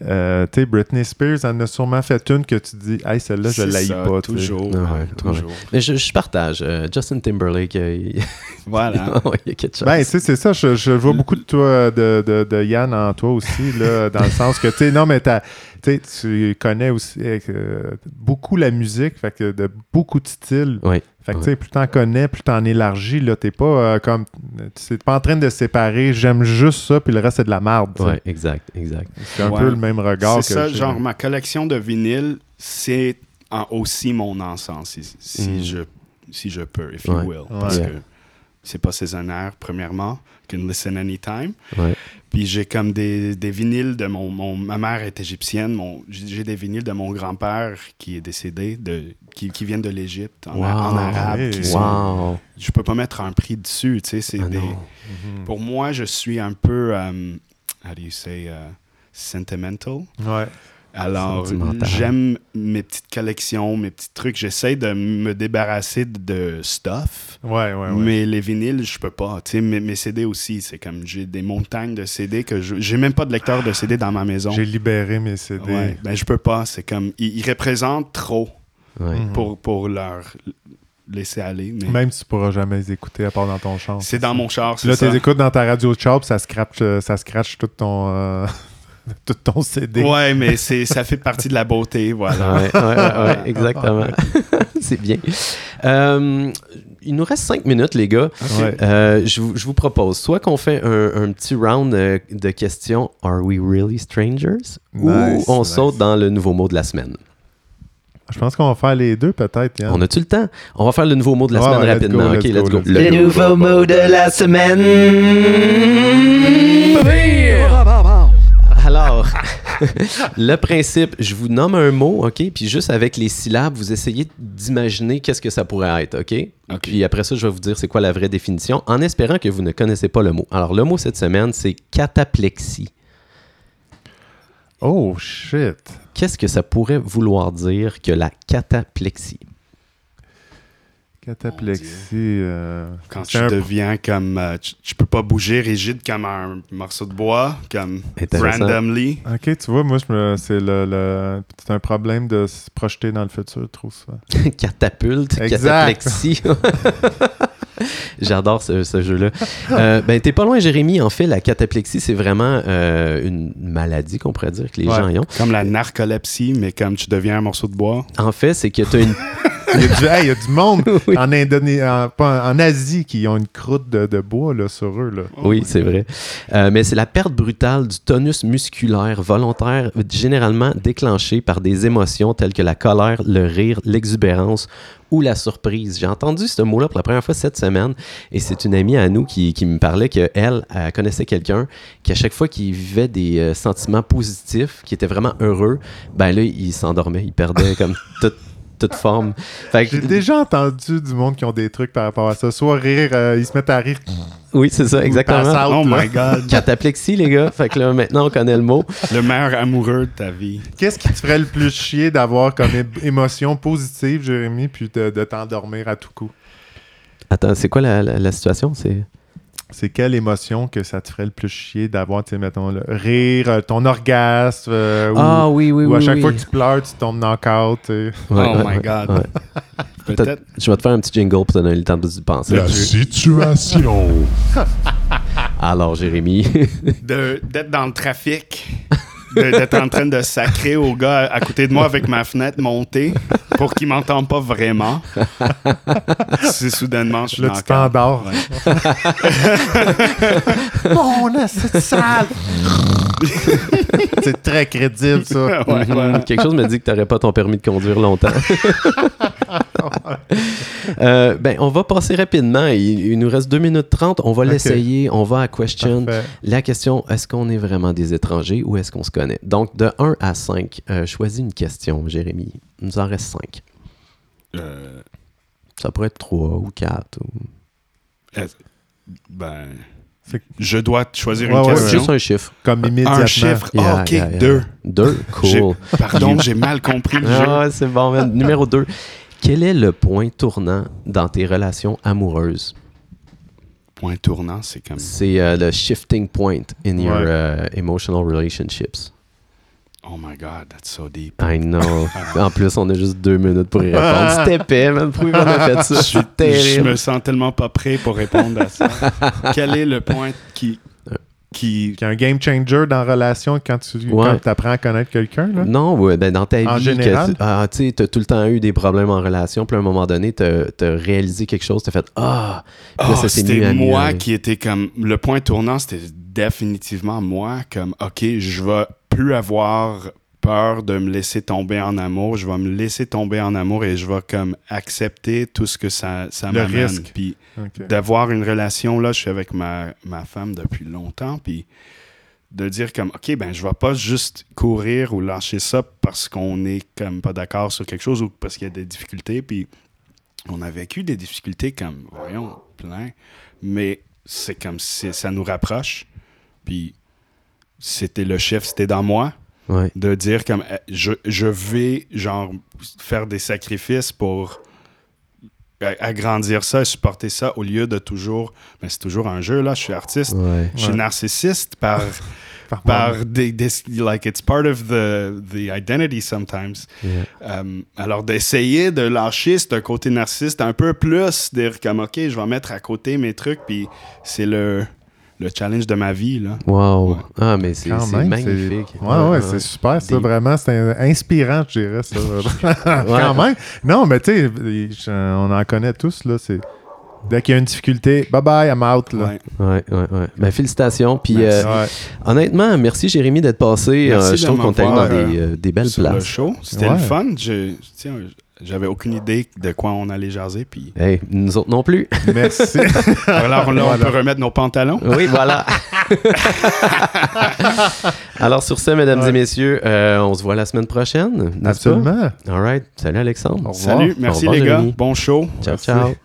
euh, tu sais, Britney Spears en a sûrement fait une que tu dis, hey, celle-là, je ça, pas. Toujours. Ouais, toujours. Mais je, je partage. euh, Justin Timberlake, euh, il... Voilà. Il y a quelque chose. Ben, tu sais, c'est ça. Je, je vois beaucoup de toi, de, de, de Yann en toi aussi, là, dans le sens que, tu sais, non, mais t'as- tu sais, tu connais aussi euh, beaucoup la musique, fait que de beaucoup de styles. Oui. Fait que, tu sais, plus t'en connais, plus t'en élargis, là, t'es pas euh, comme. Tu pas en train de séparer, j'aime juste ça, puis le reste, c'est de la merde. tu sais. Ouais, exact, exact. C'est un Ouais. peu le même regard C'est que ça, genre ma collection de vinyles, c'est aussi mon encens, si, si Mm. je, si je peux, if you Ouais. will. Parce que c'est pas saisonnière, premièrement. Can listen anytime. Ouais. Puis j'ai comme des, des vinyles de mon, mon- Ma mère est égyptienne. Mon, j'ai des vinyles de mon grand-père qui est décédé, de, qui, qui viennent de l'Égypte, en, Wow. en arabe. Hey. qui sont- Wow! je peux pas mettre un prix dessus, tu sais. C'est Ah des. Mhm. pour moi, je suis un peu. euh, how do you say, uh, sentimental? Ouais. Alors, j'aime mes petites collections, mes petits trucs. J'essaie de me débarrasser de, de stuff. Ouais, ouais, ouais. Mais les vinyles, je peux pas. Tu sais, mes, mes CD aussi, c'est comme j'ai des montagnes de CD que je. J'ai même pas de lecteur de CD dans ma maison. J'ai libéré mes CD. Ouais, ben je peux pas. C'est comme. Ils, ils représentent trop Ouais. Mhm. pour, pour leur laisser aller. Mais Même si tu pourras jamais les écouter à part dans ton char. c'est dans mon char, c'est Là, tu les écoutes dans ta radio de char, puis ça scratch, euh, ça scratch tout ton, euh, tout ton CD. Ouais, mais c'est, ça fait partie de la beauté, voilà. Ouais, ouais, ouais, ouais, exactement. c'est bien. Euh, il nous reste cinq minutes, les gars. Ouais. Euh, je, vous, je vous propose soit qu'on fait un, un petit round euh, de questions Are we really strangers? ou on nice. saute dans le nouveau mot de la semaine. Je pense qu'on va faire les deux, peut-être. Yann. On a-tu le temps? On va faire le nouveau mot de la Ouais, semaine rapidement. go, ok, let's let's go, Le go. nouveau mot de la semaine. Alors, le principe, je vous nomme un mot, OK? Puis juste avec les syllabes, vous essayez d'imaginer qu'est-ce que ça pourrait être, OK? Ok. Puis après ça, je vais vous dire c'est quoi la vraie définition, en espérant que vous ne connaissez pas le mot. Alors, le mot cette semaine, c'est cataplexie. Oh, shit. Qu'est-ce que ça pourrait vouloir dire que la cataplexie? Cataplexie. euh, Quand tu un- deviens comme. euh, tu, tu peux pas bouger rigide comme un morceau de bois, comme randomly. Ok, tu vois, moi, je me- c'est le, le- c'est un problème de se projeter dans le futur, trop souvent. Catapulte, Exact. cataplexie. J'adore ce, ce jeu-là. Euh, ben, t'es pas loin, Jérémy. En fait, la cataplexie, c'est vraiment euh, une maladie qu'on pourrait dire que les Ouais. gens y ont. Comme la narcolepsie, mais comme tu deviens un morceau de bois. En fait, c'est que t'as une. Il y a du, hey, il y a du monde Oui. en, Indoné- en, Asie qui ont une croûte de, de bois là, sur eux. Là. Oui, c'est vrai. Euh, mais c'est la perte brutale du tonus musculaire volontaire, généralement déclenchée par des émotions telles que la colère, le rire, l'exubérance ou la surprise. J'ai entendu ce mot-là pour la première fois cette semaine et c'est une amie à nous qui, qui me parlait qu'elle elle connaissait quelqu'un qui, à chaque fois qu'il vivait des euh, sentiments positifs, qui était vraiment heureux, ben là, il s'endormait, il perdait comme toute, toute forme. Fait que- J'ai déjà entendu du monde qui ont des trucs par rapport à ça. Soit rire, euh, ils se mettent à rire. Oui, c'est ça, exactement. out. Oh là. my god. Cataplexie, les gars. Fait que là, maintenant, on connaît le mot. Le meilleur amoureux de ta vie. Qu'est-ce qui te ferait le plus chier d'avoir comme émotion positive, Jérémy, puis de, de t'endormir à tout coup? Attends, c'est quoi la, la- la situation? C'est... C'est quelle émotion que ça te ferait le plus chier d'avoir, tu sais, mettons, le rire, euh, ton orgasme, euh, ou, Ah oui, oui, ou oui. à chaque oui. fois que tu pleures, tu tombes knock-out. tu sais. Ouais, oh ouais, my god. ouais. Peut-être. Je vais te faire un petit jingle pour te donner le temps de y penser. La situation. Alors, Jérémy. de- d'être dans le trafic, d'être en train de sacrer au gars à, côté de moi avec ma fenêtre montée pour qu'il m'entende pas vraiment. C'est soudainement, je suis Là, tu t'endors. Mon c'est sale! C'est très crédible, ça. Ouais, voilà. Quelque chose me dit que tu n'aurais pas ton permis de conduire longtemps. Euh, ben, on va passer rapidement. Il, il nous reste 2 minutes 30. On va l'essayer. On va à question. Parfait. La question, est-ce qu'on est vraiment des étrangers ou est-ce qu'on se connaît? Donc, de 1 à 5, euh, choisis une question, Jérémy. Il nous en reste 5. Euh, Ça pourrait être 3 ou 4. Ou... ben, je dois choisir Ouais, une ouais, question. Juste un chiffre. Comme immédiatement. Un chiffre. Ah, Yeah, ok, yeah, yeah. deux. 2, J'ai- cool. Pardon, j'ai mal compris le jeu. Ah, c'est bon, man. Numéro 2. Quel est le point tournant dans tes relations amoureuses? Point tournant, c'est comme. C'est euh, le shifting point in your euh, emotional relationships. Oh my god, that's so deep. I know. en plus, on a juste deux minutes pour y répondre. C'était épais, man. Pourquoi on a fait ça? Je, suis- C'est je terrible. me sens tellement pas prêt pour répondre à ça. Quel est le point qui. qui Qui est un game changer dans la relation quand tu Ouais. apprends à connaître quelqu'un. Là? Non, ouais, ben dans ta vie, En que général? tu ah, tu sais, t'as tout le temps eu des problèmes en relation, puis à un moment donné, t'as as réalisé quelque chose, t'as fait Ah! À c'était moi qui était comme. Le point tournant, c'était définitivement moi, comme, OK, je vais plus avoir peur de me laisser tomber en amour. Je vais me laisser tomber en amour et je vais comme accepter tout ce que ça, ça Le m'amène. risque. Puis d'avoir une relation, là, je suis avec ma, ma femme depuis longtemps, puis de dire comme, OK, ben, je vais pas juste courir ou lâcher ça parce qu'on est comme pas d'accord sur quelque chose ou parce qu'il y a des difficultés, puis on a vécu des difficultés comme, voyons, plein, mais c'est comme si ça nous rapproche, puis c'était le chef, c'était dans moi Ouais. de dire comme euh, je, je vais genre faire des sacrifices pour agrandir ça et supporter ça au lieu de toujours mais c'est toujours un jeu là je suis artiste Ouais. je suis Ouais. narcissiste par Par par des, des- like it's part of the the identity sometimes Yeah. Euh, alors d'essayer de lâcher ce côté narcissiste un peu plus dire comme ok je vais mettre à côté mes trucs puis c'est le le challenge de ma vie là Wow. Ouais. Ah, mais c'est magnifique. c'est- Ouais, ouais, c'est super, ça, Des- vraiment. C'est inspirant, je dirais, ça. Quand même. Non, mais tu sais, je- on en connaît tous, là. C'est... Dès qu'il y a une difficulté, bye bye, I'm out, là. Ouais. Ouais, ouais, ouais. Ben, félicitations. Puis, Merci. euh, Ouais. honnêtement, merci Jérémy d'être passé. Merci Euh, je trouve qu'on t'a eu dans des, euh, des belles sur le places. show. C'était Ouais. le fun. Je, tiens, j'avais aucune idée de quoi on allait jaser. Puis Hey, nous autres non plus. Merci. alors là, on Voilà. peut remettre nos pantalons. Oui, voilà. Alors, sur ce, mesdames Ouais. et messieurs, euh, on se voit la semaine prochaine. Absolument. All right. Salut, Alexandre. Salut, merci les gars. Bon show. Ciao, Merci. ciao.